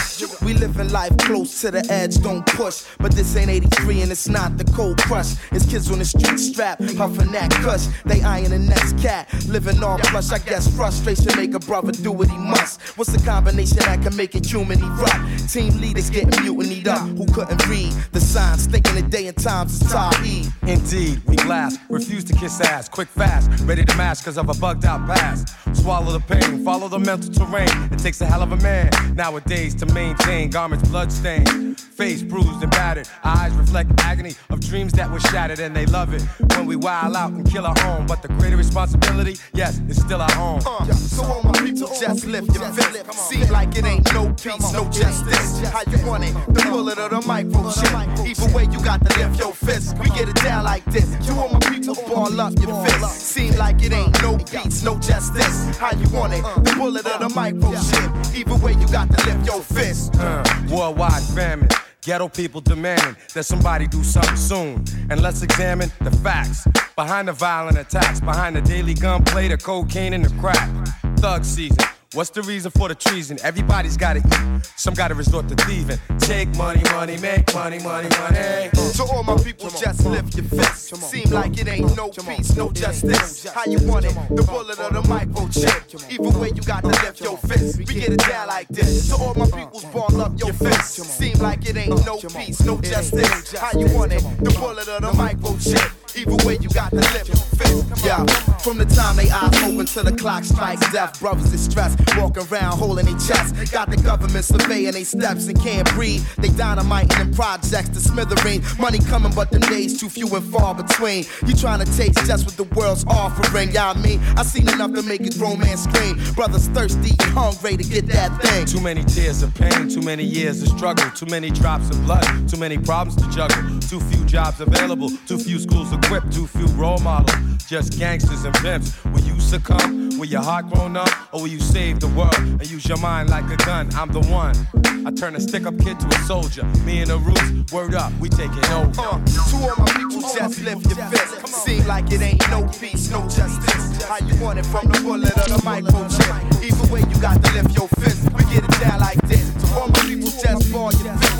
we living life close to the edge, don't push. But this ain't 83 and it's not the cold crush. It's kids on the street strap, puffin' that cush. They eyeing the next cat, living all plush. I guess frustration make a brother do what he must. What's the combination that can make it human erupt? Team leaders getting mutinied up, who couldn't read the signs, thinking the day and times is Tahi. Indeed, we blast, refuse to kiss ass, quick fast, ready to mash cause of a bugged out past. Swallow the pain, follow the mental terrain. It takes a hell of a man nowadays to maintain garments bloodstained, face bruised and battered. Eyes reflect agony of dreams that were shattered, and they love it when we wild out and kill our home. But the greater responsibility, yes, it's still our home. Uh, so all my people just lift your fist. Seem like it ain't no peace, no justice. How you want it? The bullet or the microchip. Either way, you got to lift your fist. We get it down like this. You all my people ball up your fist. Seem like it ain't no peace, no justice. How you want it? The bullet or the microchip. Either way, you got to lift your fist. Uh, worldwide famine. Ghetto people demanding that somebody do something soon. And let's examine the facts behind the violent attacks, behind the daily gunplay, the cocaine, and the crack. Thug season. What's the reason for the treason? Everybody's gotta eat. Some gotta resort to thieving. Take money, money, make money, money, money. To all my people, just lift your fist. Seem like it ain't no peace, no justice. How you want it? The bullet or the microchip. Either way, you got to lift your fist. We get it down like this. To all my peoples, ball up your fist. Seem like it ain't no peace, no justice. How you want it? The bullet or the microchip. Either way, you got to your fist. Yeah, from the time they eyes open till the clock strikes death, brothers is stressed. Walking around holding their chest. Got the government surveying their steps and can't breathe. They dynamiting in projects to smithereen. Money coming, but the days too few and far between. You trying to taste just what the world's offering. Yeah, I mean, I seen enough to make a grown man scream. Brothers thirsty, hungry to get that thing. Too many tears of pain, too many years of struggle, too many drops of blood, too many problems to juggle, too few jobs available, too few schools too few role models, just gangsters and pimps. Will you succumb? Will your heart grown up? Or will you save the world and use your mind like a gun? I'm the one. I turn a stick up kid to a soldier. Me and the roots, word up, we taking over. Uh, to all my people, just lift your fist. Seem like it ain't no peace, no justice. How you want it from the bullet or the microchip? Either way, you got to lift your fist. We get it down like this. To all my people, just ball your fist.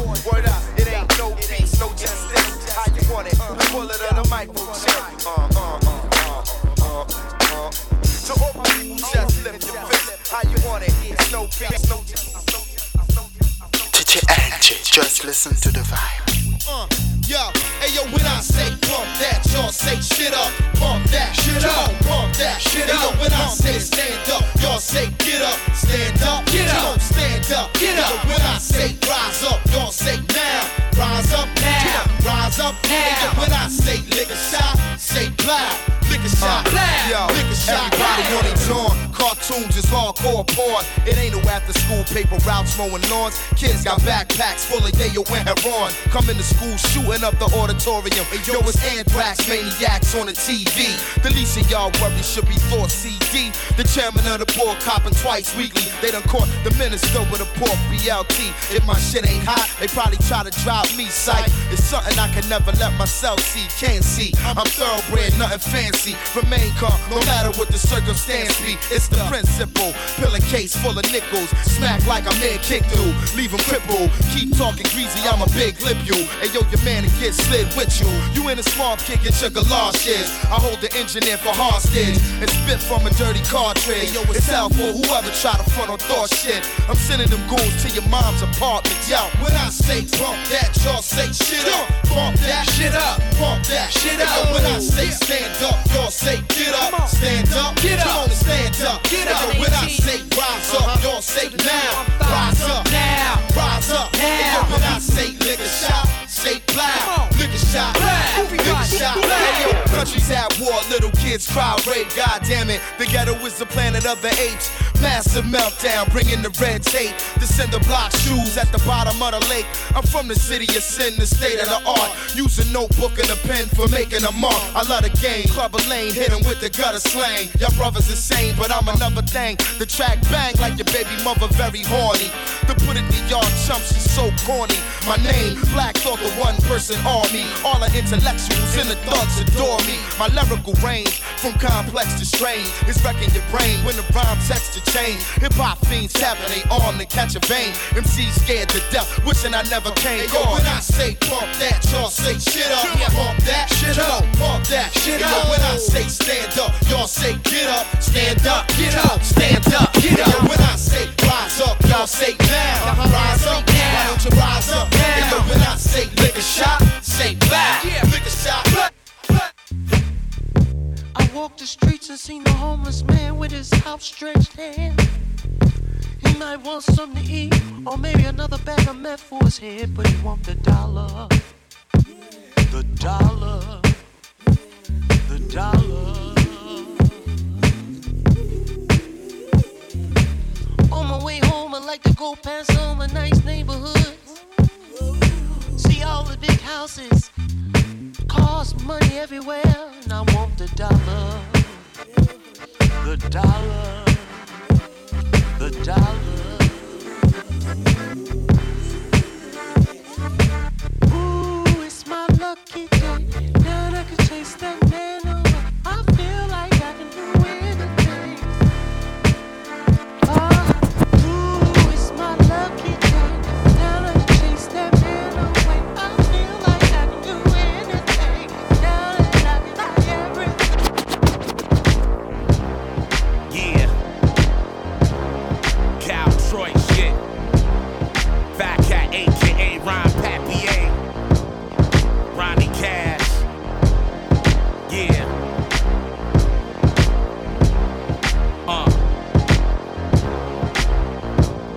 Want it? The bullet or the? Uh, uh, uh, uh, uh, uh. To all my people, just lift your fist. How you want it? It's no peace, no just listen to the vibe. Uh, yo, hey yo, when I say pump that, y'all say shit up, pump that, shit up, pump that, shit up. Hey, yo, when I say stand up, y'all say get up, stand up, get up, stand up, get up. Yo, when I say rise up, y'all say now, rise up now, rise up now. Hey, yo, when I say a shot, say plow. Lick a uh, shot, yo, lick a shot. Everybody want it on. Cartoons is hardcore porn. It ain't no after school paper routes mowing lawns. Kids got backpacks full of yayo and heroin. Coming to school shooting up the auditorium. Hey, yo, it's anthrax maniacs on the TV. The least of y'all worries should be thought CD. The chairman of the board copping twice weekly. They done caught the minister with a poor BLT. If my shit ain't hot, they probably try to drop me sight. It's something I can never let myself see. Can't see. I'm thoroughbred, nothing fancy. Remain calm, no matter what the circumstance be. It's the principle. Pill a case full of nickels. Smack like a man kick through. Leave him crippled. Keep talking greasy, I'm a big lip you. Hey yo, your man get slid with you. You in a swamp kicking your galoshes. I hold the engineer for hostage and spit from a dirty cartridge. Yo, it's out for whoever try to front on thought shit. I'm sending them goons to your mom's apartment. Yo, when I say bump that, y'all say shit up. Bump that shit up. Bump that shit up. When I say stand up, y'all say get up. Stand up. Get up. Come on and stand up. Get up. When I say rise up, y'all say uh-huh. now. Rise up. Now. Rise up. Now. When I say lick a shot, say plow. A shot. Shot. Hey, yo, countries at war, little kids cry rape. God damn it, the ghetto is the planet of the apes. Massive meltdown, bringing the red tape. The cinder block shoes at the bottom of the lake. I'm from the city of sin, the state of the art. Use a notebook and a pen for making a mark. I love the game, club a lane, hit 'em with the gutter slang. Y'all brothers insane, but I'm another thing. The track bang like your baby mother, very horny. To put it to y'all chumps, she's so corny. My name, Black Thought, the one person army. All the intellectuals and the thugs adore me. My lyrical range, from complex to strange, is wrecking your brain when the rhyme texture change. Hip hop fiends tapping they arm to catch a vein. MCs scared to death, wishing I never came. Yo, when I say pump that, y'all say shit up. Pump that shit up. Pump that shit up. When I say stand up, y'all say get up. Stand up, get up, stand up, get up. When I say rise up, y'all say now. Uh-huh. Rise up, why don't you rise up now? When I say lick a shot, say back. Lick a shot. I walked the streets and seen the homeless man with his outstretched hand. He might want something to eat, or maybe another bag of meth for his head, but he want the dollar. The dollar. The dollar. On my way home, I like to go past all my nice neighborhoods. See all the big houses, cost money everywhere, and I want the dollar. The dollar. The dollar. Ooh, it's my lucky aka Ron Papier. Ronnie Cash. Yeah. Uh.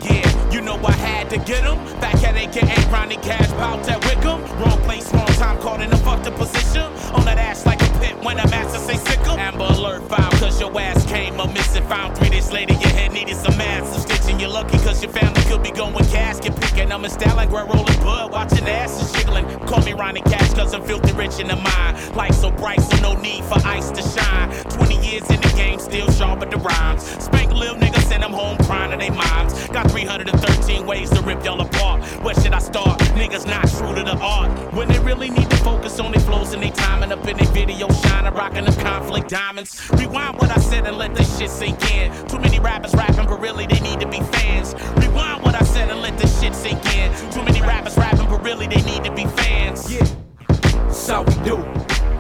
Yeah, you know I had to get him. Back at AKA Ronnie Cash, bout at Wickham. Wrong place, wrong time, caught in a fucked up position. On that ass like pit when a master say sick 'em. Amber alert file, cause your ass came up missing. Found three days later, your head needed some massive stitching. You're lucky cause your family could be going casket picking. I'm in style like rolling bud, watching asses jiggling. Call me Ronnie Cash cause I'm filthy rich in the mind. Light so bright, so no need for ice to shine. 20 years in the game, still sharp at the rhymes. Spank little niggas, send them home crying to their moms. Got 313 ways to rip y'all apart. Where should I start? Niggas not true to the art. When they really need to focus on their flows and they timing up in their video, shining, rocking them conflict diamonds. Rewind what I said and let this shit sink in. Too many rappers rapping, but really they need to be fans. Rewind what I said and let this shit sink in. Too many rappers rapping, but really they need to be fans. Yeah, that's how we do.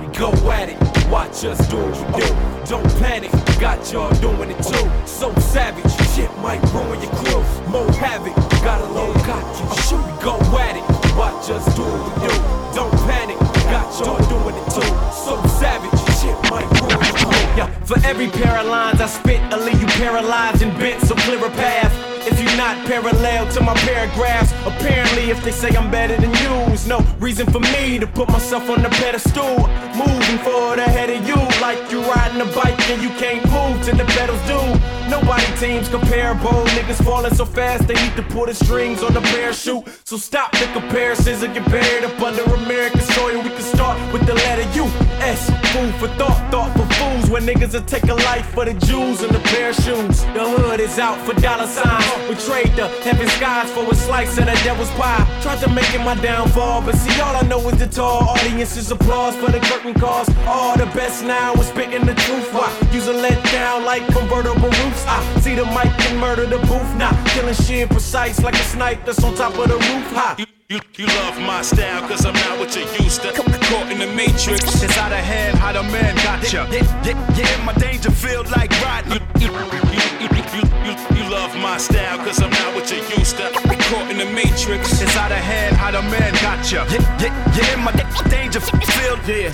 We go at it. Watch us do what we do. Don't panic, got y'all doing it too. So savage, shit might ruin your crew. More havoc, got a low you. Shoot, we go at it. Watch us do we do. Don't panic, got y'all doing it too. So savage, shit might ruin crew. Yeah, for every pair of lines I spit, I leave you paralyzed and bent, so clear a path. If you're not parallel to my paragraphs, apparently if they say I'm better than you, no reason for me to put myself on the pedestal. Moving forward ahead of you, like you're riding a bike and you can't move till the pedals do. Nobody teams comparable, niggas falling so fast they need to pull the strings on the parachute. So stop the comparisons and get buried up under American soil. We can start with the letter U. S. Food for thought, thought for fools. When niggas will take a life for the Jews and the pair shoes. The hood is out for dollar signs. We trade the heaven skies for a slice of the devil's pie. Tried to make it my downfall, but see, all I know is the tall audience's applause for the curtain calls. All the best now is spitting the truth. Why? Use a let down like convertible roofs. I see the mic and murder the booth. Now killing shit precise like a snipe that's on top of the roof. High. You, you love my style, cause I'm not what you used to. Caught in the matrix, it's out of hand, how the man gotcha. Yeah, yeah, yeah, my danger feel like riding. You, you, you, you, you, you, you love my style, cause I'm not what you used to. Caught in the matrix, it's out of hand, how the man gotcha. Yeah, yeah, yeah, my danger feel, yeah.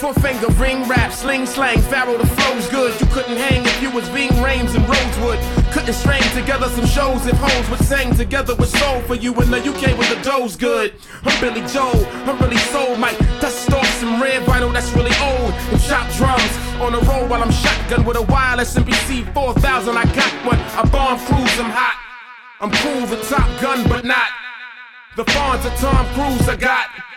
Four finger ring rap, sling slang, pharaoh, the flow's good. You couldn't hang if you was Ving Rhames and Rosewood. Couldn't string together some shows if hoes would sing together with soul for you in the UK with the dough's good. I'm Billy Joel, I'm really soul, off some red vinyl that's really old. And chop drums on the road while I'm shotgun with a wireless MPC 4000. I got one, I bomb cruise, I'm hot. I'm cool, the top gun, but not. The fawns of Tom Cruise I got.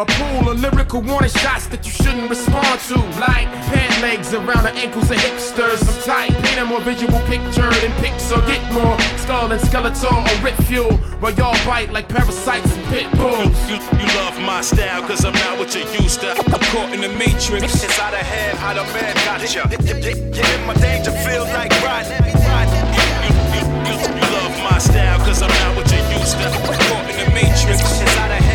A pool of lyrical warning shots that you shouldn't respond to. Like pant legs around the ankles of hipsters. I'm tight, paint a more visual picture than Pixar. Get more skull and skeletal or rip fuel. While y'all bite like parasites and pit bulls. You, you love my style, cause I'm not what you used to. I'm caught in the matrix, it's out of hand, how the man gotcha. Yeah, yeah, yeah, my danger feel like riding. riding. You, you, you, you love my style, cause I'm not what you used to. I'm caught in the matrix, it's out of hand,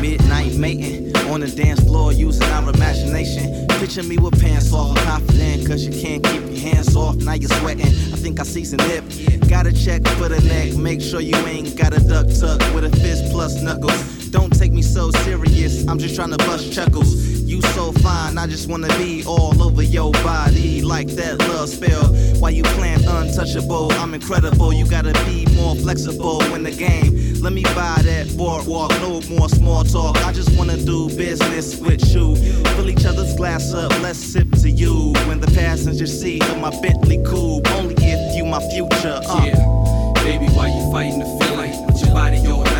midnight mating on the dance floor using our imagination. Picture me with pants off, confident, cause you can't keep your hands off. Now you're sweating. I think I see some nip. Gotta check for the neck, make sure you ain't got a duck tuck with a fist plus knuckles. Don't take me so serious, I'm just trying to bust chuckles. You so fine, I just wanna be all over your body like that love spell. While you playing untouchable, I'm incredible. You gotta be more flexible in the game. Let me buy that boardwalk, no more small talk. I just wanna do business with you. Fill each other's glass up, let's sip to you. When the passenger seat of my Bentley coupe, only if you my future. Uh. Yeah, baby, why you fighting the feeling? With your body all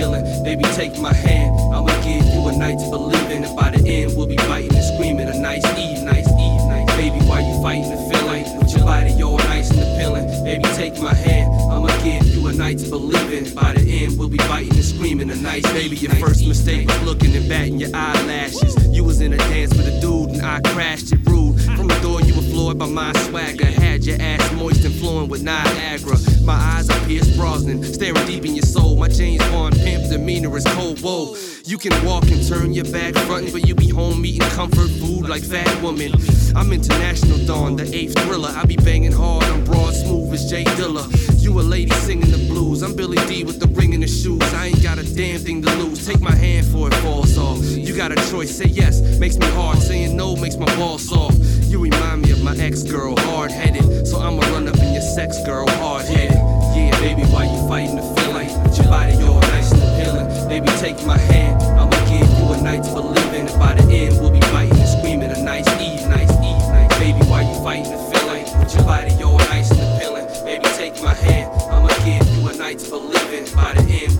appealing. Baby, take my hand. I'ma give you a night to believe in. And by the end, we'll be biting and screaming. A nice Eve, nice Eve, nice. Baby, why you fighting the feeling? With your body all nice and appealing. Baby, take my hand. I'ma give you a night to believe in. By the end, we'll be biting and screaming. A nice baby, your first mistake was looking and batting your eyelashes. You was in a dance with a dude and I crashed it rude. From the door, you were floored by my swagger. Had your ass moist and flowing with Niagara. My eyes are Pierce Brosnan, staring deep in your soul. My James Bond pimp demeanor is cold. Whoa, you can walk and turn your back frontin', but you be home eating comfort food like fat woman. I'm international dawn, the eighth thriller. I be banging hard, I'm broad, smooth as Jay Dilla. You a lady singing the blues. I'm Billy Dee with the ring in the shoes. I ain't got a damn thing to lose. Take my hand for it falls off. You got a choice. Say yes, makes me hard. Saying no makes my balls soft. You remind me of my ex girl, hard headed. So I'ma run up in your sex girl, hard headed. Yeah, baby, why you fighting the feeling? Your body all nice and appealing. Baby, take my hand. I'ma give you a night to believe in. And by the end, we'll be fighting and screaming. A nice Eve, nice Eve, nice. Baby, why you fighting the feeling? Your body all nice and appealing. Baby, take my hand. I'ma give you a night to believe in. By the end,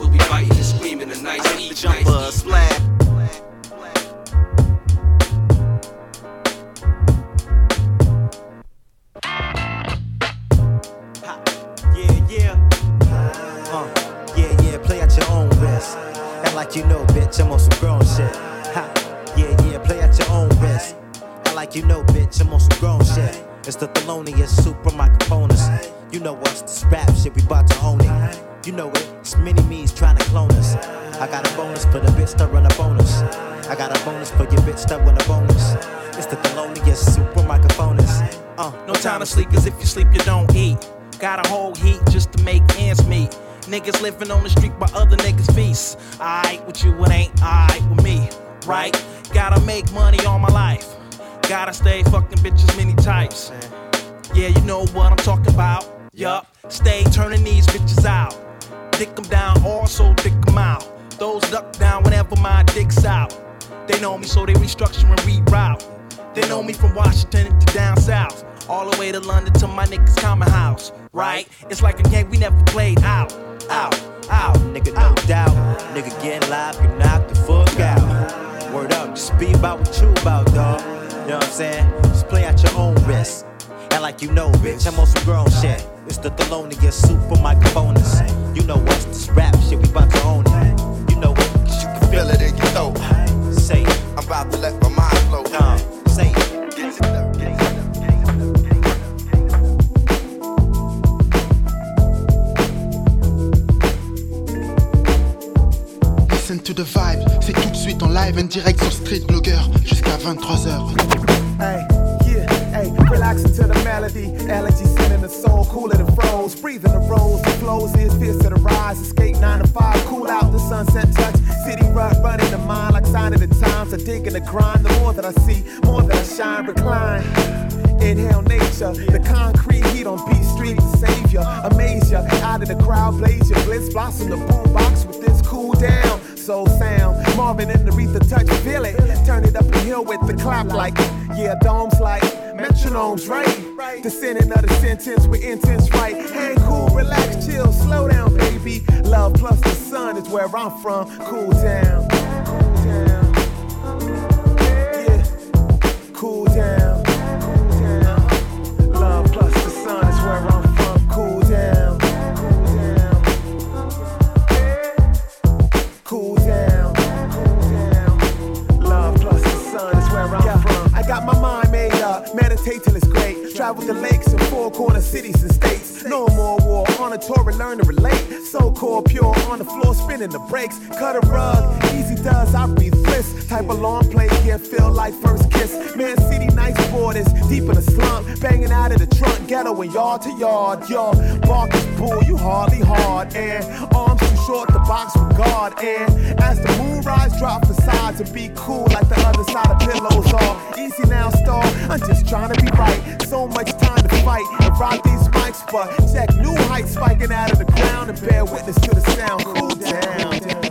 got my mind made up. Meditate till it's great. Travel the lakes and four corner cities and states. No more war on a tour and learn to relate. So core pure on the floor, spinning the brakes. Cut a rug, easy does, I breathe bliss. Type of long play, yeah, feel like first kiss. Man City, nice borders, deep in the slump. Banging out of the trunk, ghetto and yard to yard. Yo, bark is bull, you hardly hard. And arms short to box with guard. And as the moon rise, drop facades and be cool like the other side of pillows are. Easy now, star, I'm just trying to be right. So much time to fight and rock these mics, but check new heights spiking out of the ground and bear witness to the sound. Cool down.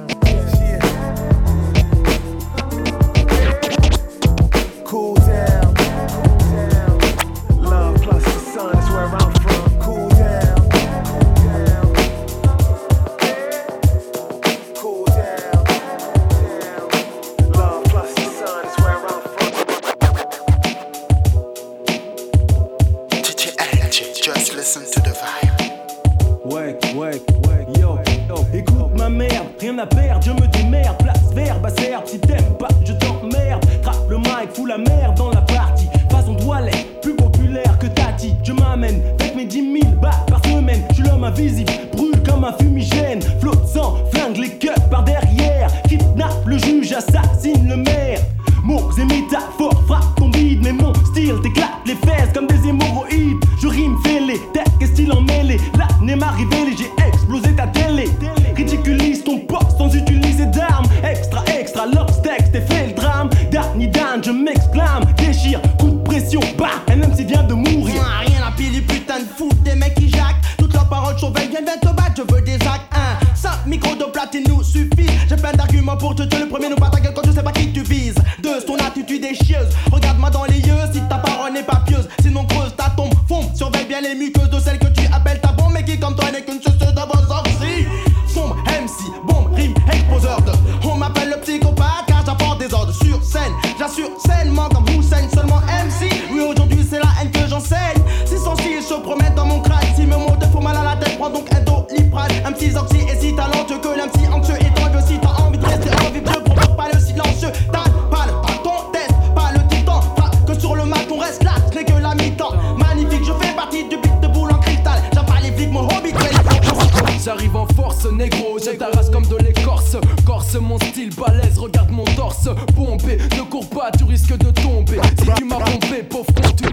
Ne cours pas, tu risques de tomber. Si tu m'as pompé, pauvre con, tu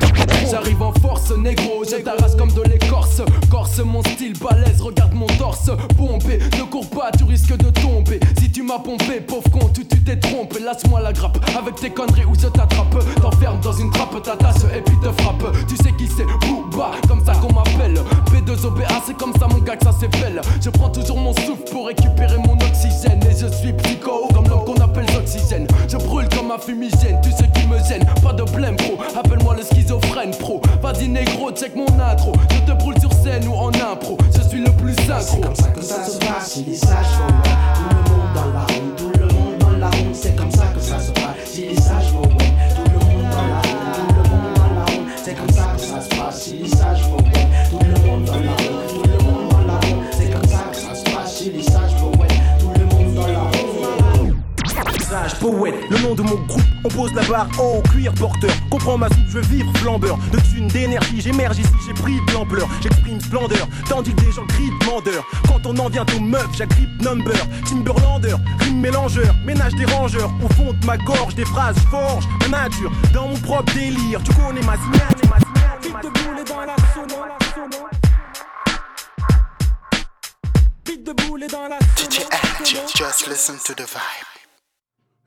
J'arrive en force, négro, je t'arrache comme de l'écorce. Corse, mon style balèze, regarde mon torse. Pompé, ne cours pas, tu risques de tomber. Si tu m'as pompé, pauvre con, tu t'es trompé. Laisse-moi la grappe avec tes conneries ou je t'attrape. T'enferme dans une trappe, ta tasse et puis te frappe. Tu sais qui c'est, Booba, comme ça qu'on m'appelle. P2OBA, c'est comme ça mon gars que ça s'appelle. Je prends toujours mon souffle pour récupérer mon oxygène. Et je suis psycho, comme l'homme qu'on appelle oxygène. Je brûle comme un fumigène, tu sais qui me gêne. Pas de blême, pro. Appelle-moi le schizophrène, pro. Vas-y, négro, check mon intro. Je te brûle sur scène ou en impro. Je suis le plus synchro. comme ça que ça se passe, si les sages vont loin. Tout le monde dans la roue, tout le monde dans la roue, c'est comme ça que ça se passe. Si les sages vont loin, tout le monde dans la roue, tout le monde dans la roue, c'est comme ça que ça se passe. Si les sages vont loin, tout le monde dans la roue, Sage, poète, le nom de mon groupe, on pose la barre haut, cuir porteur. Comprends ma soupe, je veux vivre flambeur. De thunes d'énergie, j'émerge ici, j'ai pris de l'ampleur. J'exprime splendeur, tandis que des gens crient demandeur. Quand on en vient aux meufs, j'agrippe number. Timberlander, rime mélangeur, ménage des rangeurs. Au fond de ma gorge, des phrases forge, ma nature, dans mon propre délire. Tu connais ma signature, ma de boulet dans la sono. Vite de boulet dans la DJ just listen to the vibe.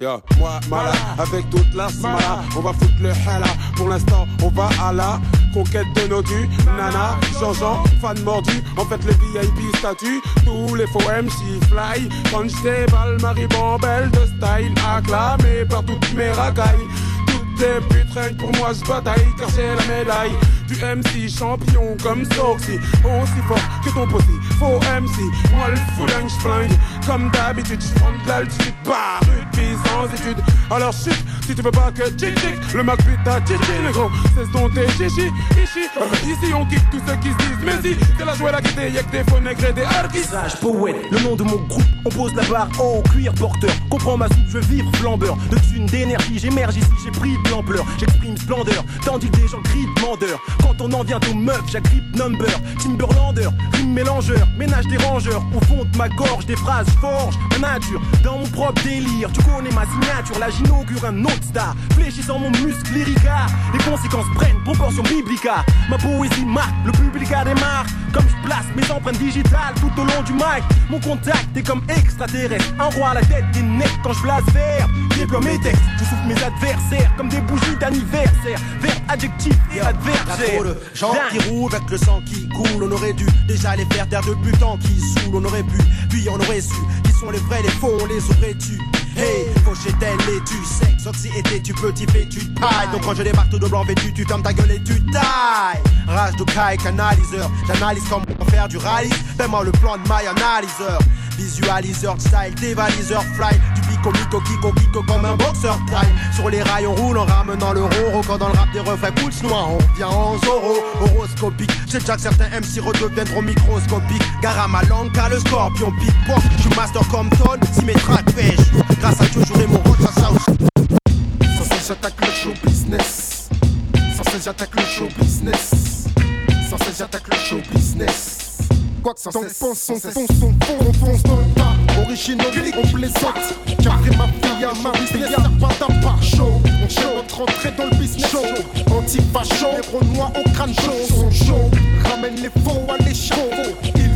Yo, moi, Mala, avec toute la smala, on va foutre le hala. Pour l'instant, on va à la conquête de nos dus. Nana, Jean-Jean, fan mordu. En fait, les VIP statut, tous les faux MC fly. Quand balle, Marie Bambelle de style, acclamé par toutes mes racailles. Toutes les putes, pour moi, se bataille, car la médaille. Du MC champion comme Soxy, aussi fort que ton posi. Faux MC, moi le foulingue, j'flingue. Comme d'habitude, j'prends de l'altitude, pas rugby sans études. Alors chut, si tu veux pas que tchic, le Mac à chichi, le gros, c'est ton tes chichi, ici. Euh, ici on kick tous ceux qui se disent, mais si, c'est la joie la guité, y'a que des faux nègres et des. Sage, poète, le nom de mon groupe, on pose la barre haut, cuir porteur. Comprends ma soupe, je veux vivre flambeur. De thunes d'énergie, j'émerge ici, j'ai pris de l'ampleur. J'exprime splendeur, tandis que des gens crient demandeur. Quand on en vient aux meufs, j'agrippe number. Timberlander, rime mélangeur, ménage des rangeurs. Au fond de ma gorge, des phrases forge, ma nature, dans mon propre délire. Tu connais ma signature, là j'inaugure un autre star. Fléchissant mon muscle lyrica, les conséquences prennent proportion biblica. Ma poésie marque, le public a des marques. Comme je place mes empreintes digitales tout au long du mic. Mon contact est comme extraterrestre. Un roi à la tête des necks quand je blasphème. Déploie mes textes, je souffle mes adversaires comme des bougies d'anniversaire. Verbe adjectif et adversaire. gens qui roulent avec le sang qui coule. On aurait dû déjà les faire taire de butants qui saoulent. On aurait pu, puis on aurait su. Sont les vrais, les faux, on les aurait tu Hey, fauché tel et tu sexe, oxy était tu petit vêtu de paille. Donc quand je débarque tout de blanc vêtu, tu fermes ta gueule et tu tailles. Rage de caille, canaliseur. J'analyse comment faire du rallye. Fais-moi le plan de my analyseur. Visualiseur style, dévaliseur fly. Du comme un boxeur prime. Sur les rails, on roule en ramenant le roro. Quand dans le rap des refrains cool noir, on revient en zoro. Horoscopique, j'ai déjà que certains MC redeviennent trop microscopiques. Gare à ma langue, car le scorpion pique. Je master comme Todd, si mes tracks pêchent. Grâce à toujours et mon rôle face à Sans cesse j'attaque le show business. Sans cesse j'attaque le show business. Sans cesse j'attaque le show business. Quoi que ça t'en pense, on fonce, on fonce dans le tas. Original, on plaisante. Carré ma fille à ma business, y'a pas d'appart chaud. On cherche notre entrée dans le business show. Anti-facho, les renois au crâne chaud. Sont chauds, ramène les faux à. Il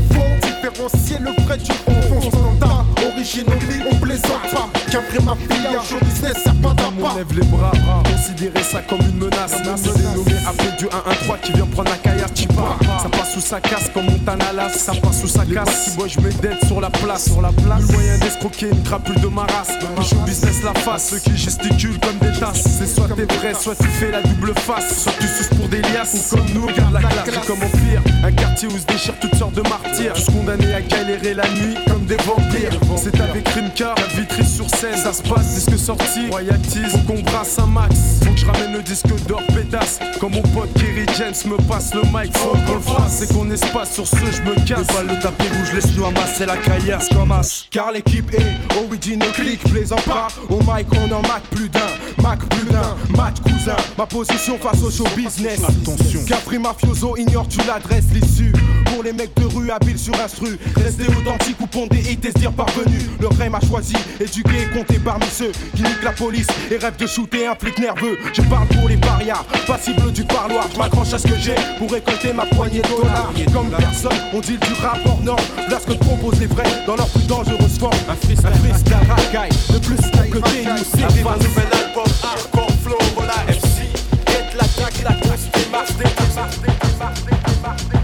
faut différencier le vrai du faux. On fonce tas. Original, on plaisante pas. Carré ma fille à show business, y'a pas. On lève les bras, considérer ça comme une menace. C'est nommé après du 1-1-3 qui vient prendre la caillasse, tu pars. Ça passe sous sa casse comme Montana Las, ça passe sous sa casse. Si moi je mets dead sur la place, sur la place. Le moyen d'escroquer une crapule de ma race. Le show business la face, ceux qui gesticulent comme des tasses. C'est soit t'es vrai, soit tu fais la double face. Soit tu suces pour des liasses, ou comme nous, garde la classe. Comme empire, un quartier où se déchirent toutes sortes de martyrs. Tous condamnés à galérer la nuit comme des vampires. C'est avec Rimka, la vitrine sur scène. Ça se passe, disque sorti, royalties. Qu'on brasse un max. Faut que je ramène le disque d'or pétasse. Comme mon pote Kerry James me passe le mic, faut qu'on le fasse. C'est qu'on espace sur ce, je me casse. Pas le tapis rouge, laisse-nous amasser la caillasse comme as. Car l'équipe est original click, plaisant pas. Au mic, on en mac plus d'un, mac plus d'un, match cousin. Ma position face au show business. Attention. Capri mafioso, ignore-tu l'adresse, l'issue. Pour les mecs de rue habiles sur instru. Rester authentique ou pondé et dire parvenu. Le rêve m'a choisi, éduqué et compté parmi ceux qui niquent la police et rêvent de shooter un flic nerveux. Je parle pour les parias, passible du parloir. Je m'accroche à ce que j'ai pour récolter ma poignée de dollars. Comme personne, on dit du rapport non. Là ce que proposent les vrais dans leur plus dangereuse forme. Un freestyle, un freestyle racaille. De plus que t'es nous un nouvel album, hardcore flow, voilà MC. Get l'attaque, la course démarche, démarche, démarche, démarche, démarche.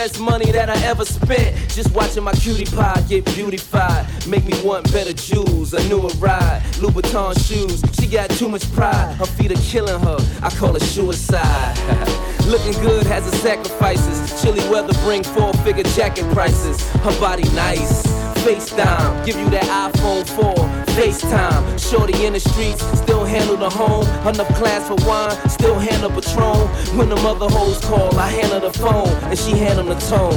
Best money that I ever spent. Just watching my cutie pie get beautified. Make me want better jewels. A newer ride. Louboutin shoes. She got too much pride. Her feet are killing her. I call it suicide. <laughs> Looking good has its sacrifices. Chilly weather bring four figure jacket prices. Her body nice. FaceTime, give you that iPhone 4. FaceTime, shorty in the streets, still handle the home. Enough class for wine, still handle Patron. When the mother hoes call, I handle the phone, and she handle the tone.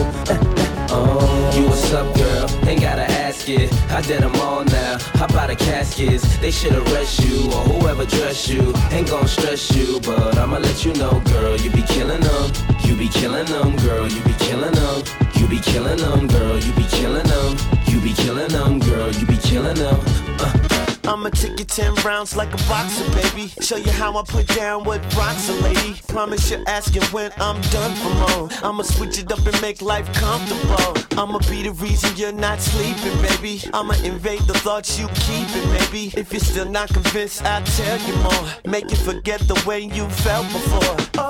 Oh, <laughs> you what's up, girl? Ain't gotta ask it. I did them all now. How about the caskets? They should arrest you or whoever dress you. Ain't gon' stress you, but I'ma let you know, girl. You be killing them. You be killing them, girl. You be killing them. You be killing them, girl. You be killing them. You be killing them, girl. You be killing them. I'ma take you 10 rounds like a boxer, baby. Show you how I put down what a lady. Promise you're asking when I'm done for more. I'ma switch it up and make life comfortable. I'ma be the reason you're not sleeping, baby. I'ma invade the thoughts you keeping, maybe. If you're still not convinced, I'll tell you more. Make you forget the way you felt before.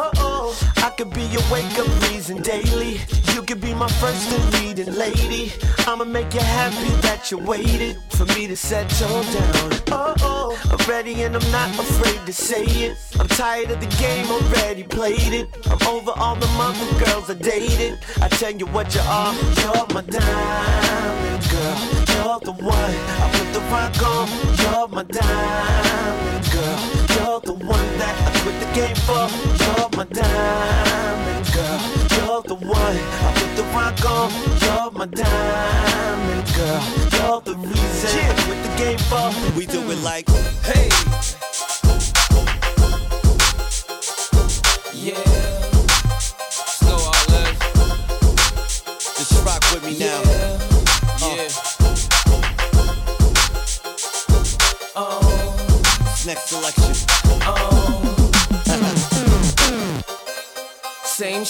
Could be your wake up reason daily. You could be my first and leading lady. I'ma make you happy that you waited for me to settle down. Oh, oh, I'm ready and I'm not afraid to say it. I'm tired of the game, already played it. I'm over all the mother girls I dated. I tell you what you are, you're my diamond girl. You're the one I put the rock on. You're my diamond girl. You're the one that I quit the game for. You're my diamond girl. You're the one I put the rock on. You're my diamond girl. You're the reason I quit the game for. We do it like, hey.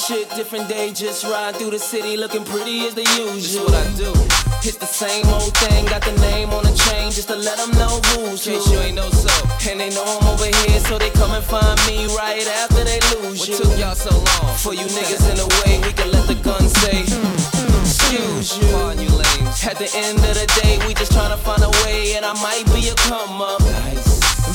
Shit, different day, just ride through the city looking pretty as the usual. what I do. It's the same old thing, got the name on the chain just to let them know who's who. you ain't know so. And they know I'm over here, so they come and find me right after they lose what you. What took y'all so long? For you niggas in the way, we can let the gun say, mm, mm, mm. excuse you. you. At the end of the day, we just tryna find a way, and I might be a come up.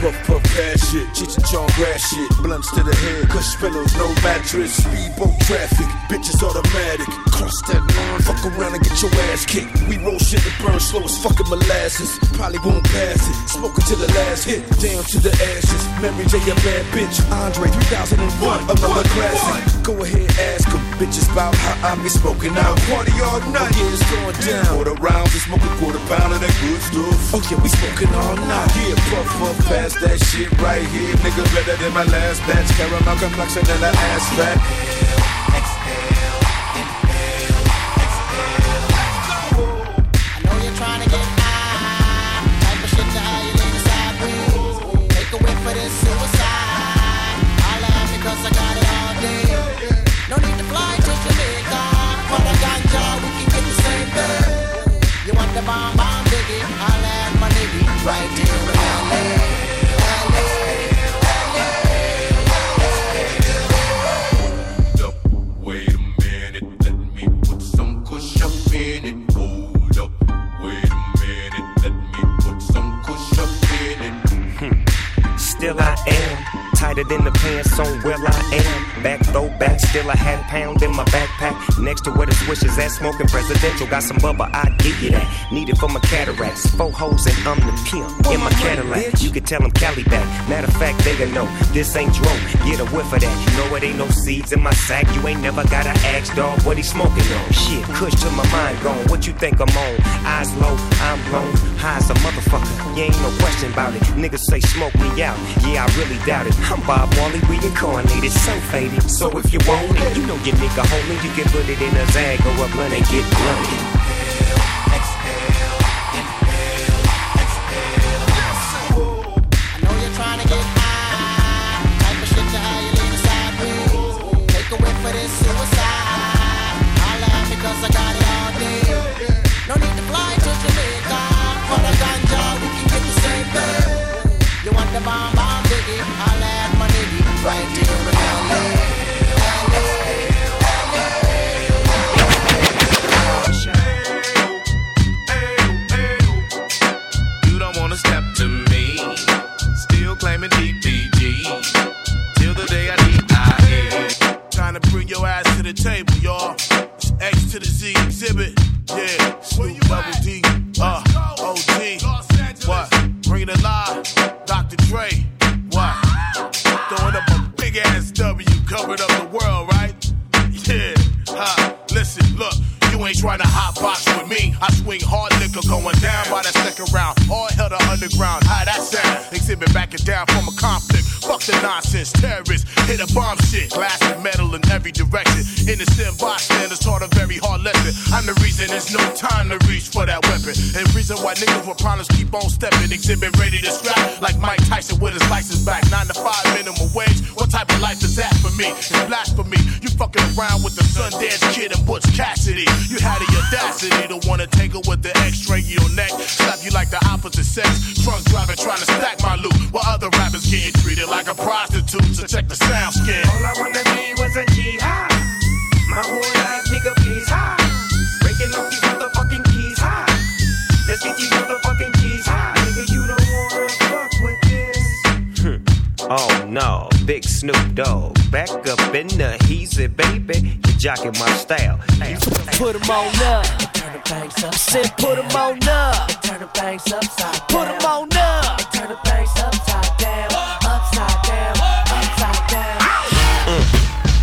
Puff puff shit, And Chong grass shit, blunts to the head, cush pillows, no mattress, speedboat traffic, bitches automatic, cross that line, fuck around and get your ass kicked. We roll shit that burn slow as fucking molasses, probably won't pass it, smoking to the last hit, down to the ashes. Mary J a bad bitch, Andre 3001, another classic. Go ahead, ask them bitches about how I be smoking out. Party all night, yeah, it's going down. Quarter rounds, we smoking quarter pound of that good stuff. Oh yeah, we smoking all night. Yeah, puff puff past that shit right here, nigga. Better than my last batch. Caramel complexion and an ass fat. trying to get high. Type of shit you. Take a whiff for this suicide. I laugh because I got it all day. No need to fly to Jamaica. For we can get the same thing. You want the bomb bomb? I my right still I am. Tighter than the pants on where I am. Back throw back, still I had pound in my backpack. Next to where the swishers at, smoking presidential. Got some bubble, I give you that. Need it for my cataracts. Four hoes and I'm the pimp in my Cadillac. You can tell them Cali back. Matter of fact, they gonna know this ain't dro. Get a whiff of that. You know it ain't no seeds in my sack. You ain't never gotta ask dog what he smoking on. Shit, kush to my mind gone. What you think I'm on? Eyes low, I'm blown. High as a motherfucker. You ain't no question about it. Niggas say smoke me out. Yeah, I really doubt it. I'm Bob Marley reincarnated, so faded. So if you want it, you know your nigga homie, you can put it in a zag or a blunt and get blunted. Nonsense. Terrorists hit a bomb shit. Glass and metal in every direction. Innocent bystanders taught a very hard lesson. I'm the reason there's no time to reach for that weapon. And reason why niggas with problems keep on stepping. Exhibit ready to scrap like Mike Tyson with his license back. Nine to five minimum wage. What type of life is that for me? It's blasphemy. You fucking around with the Sundance Kid and Butch Cassidy. You had the audacity to wanna tangle with the X-ray your neck. Slap you like the opposite sex. Drunk driving trying to stack my loot. While other rappers getting treated like a prostitute. So check the sound scan. All I wanna be was a jihad. My whole life, nigga, please high. Breaking off these motherfucking keys high. Let's get these motherfucking keys high. Nigga, you don't wanna fuck with this. Uh, <laughs> no, big Snoop Dogg. Back up in the heezy, baby. You jocking my style. Put Put 'em on up. Turn the bangs up. Said put 'em on up. Turn the bangs upside down. Put 'em on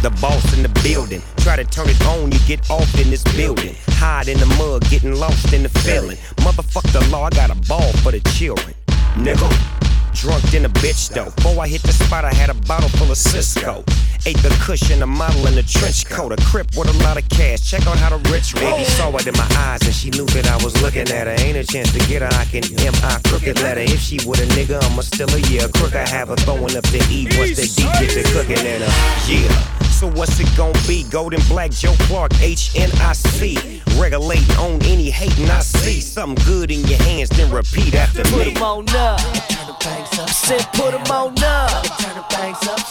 the boss in the building. Try to turn it on, you get off in this building. Hide in the mud, getting lost in the feeling. Motherfuck the law, I got a ball for the children. Nigga. Drunk in a bitch though. Before I hit the spot, I had a bottle full of Cisco. Ate the cushion, a model in a trench coat, a crip with a lot of cash. Check out how the rich baby saw it in my eyes, and she knew that I was looking at her. Ain't a chance to get her, I can M.I. crooked letter. If she with a nigga, I'ma still a year. Crook, I have her throwing up the E once the D get to cooking in her. Yeah. So what's it gon' be? Golden Black, Joe Clark, HNIC. Regulate on any hating I see. Something good in your hands, then repeat after Put me. 'em on up. Turn the bangs up. Said put 'em on up. Turn the bangs upside.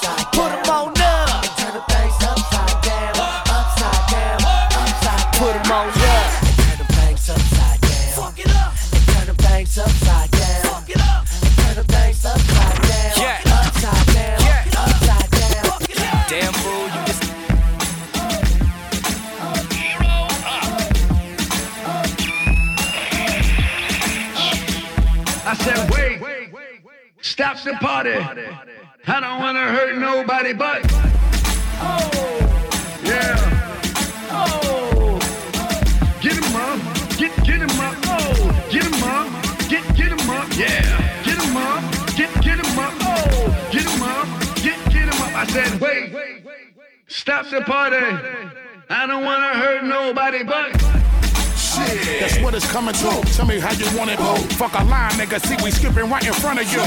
Stop the party. I don't wanna hurt nobody but. Oh. Yeah. Oh. Get him up, get get him up, oh, get him up, get get him up, yeah. Get him up, get get him up, oh, get him up, get get him up. I said, wait, stop the party. I don't wanna hurt nobody but. Shit, that's what it's coming to. Tell me how you want it, boo. Fuck a line, nigga. See, we skipping right in front of you.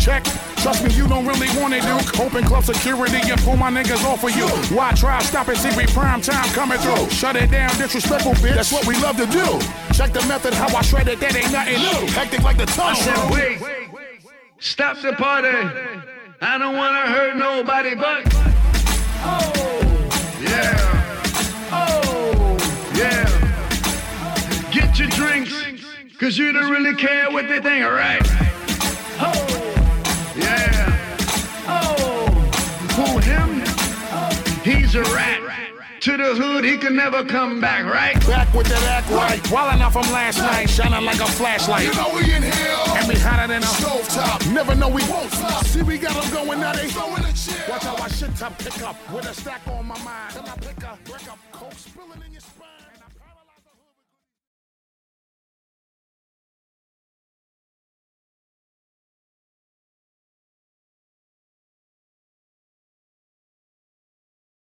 Check. Trust me, you don't really want it, Duke. Open club security and pull my niggas off of you. Why try stop it? See, we prime time coming through. Shut it down, disrespectful bitch. That's what we love to do. Check the method, how I shred it. That ain't nothing new. Hectic like the tunnel. I said, wait, stop the party. I don't wanna hurt nobody but. Oh, Yeah. Oh, yeah. Get your drinks, cause you don't really care what they think, alright? Oh, yeah. Oh, who him? He's a rat. To the hood, he can never come back, right? Back with that act right. Wildin' out from last night, shining like a flashlight. You know we in here. And we hotter than a Stove top. Never know we won't stop. See, we got 'em going now. They throwing a chip. Watch how I shit top pick up with a stack on my mind. Till I pick up, break up, coke spilling in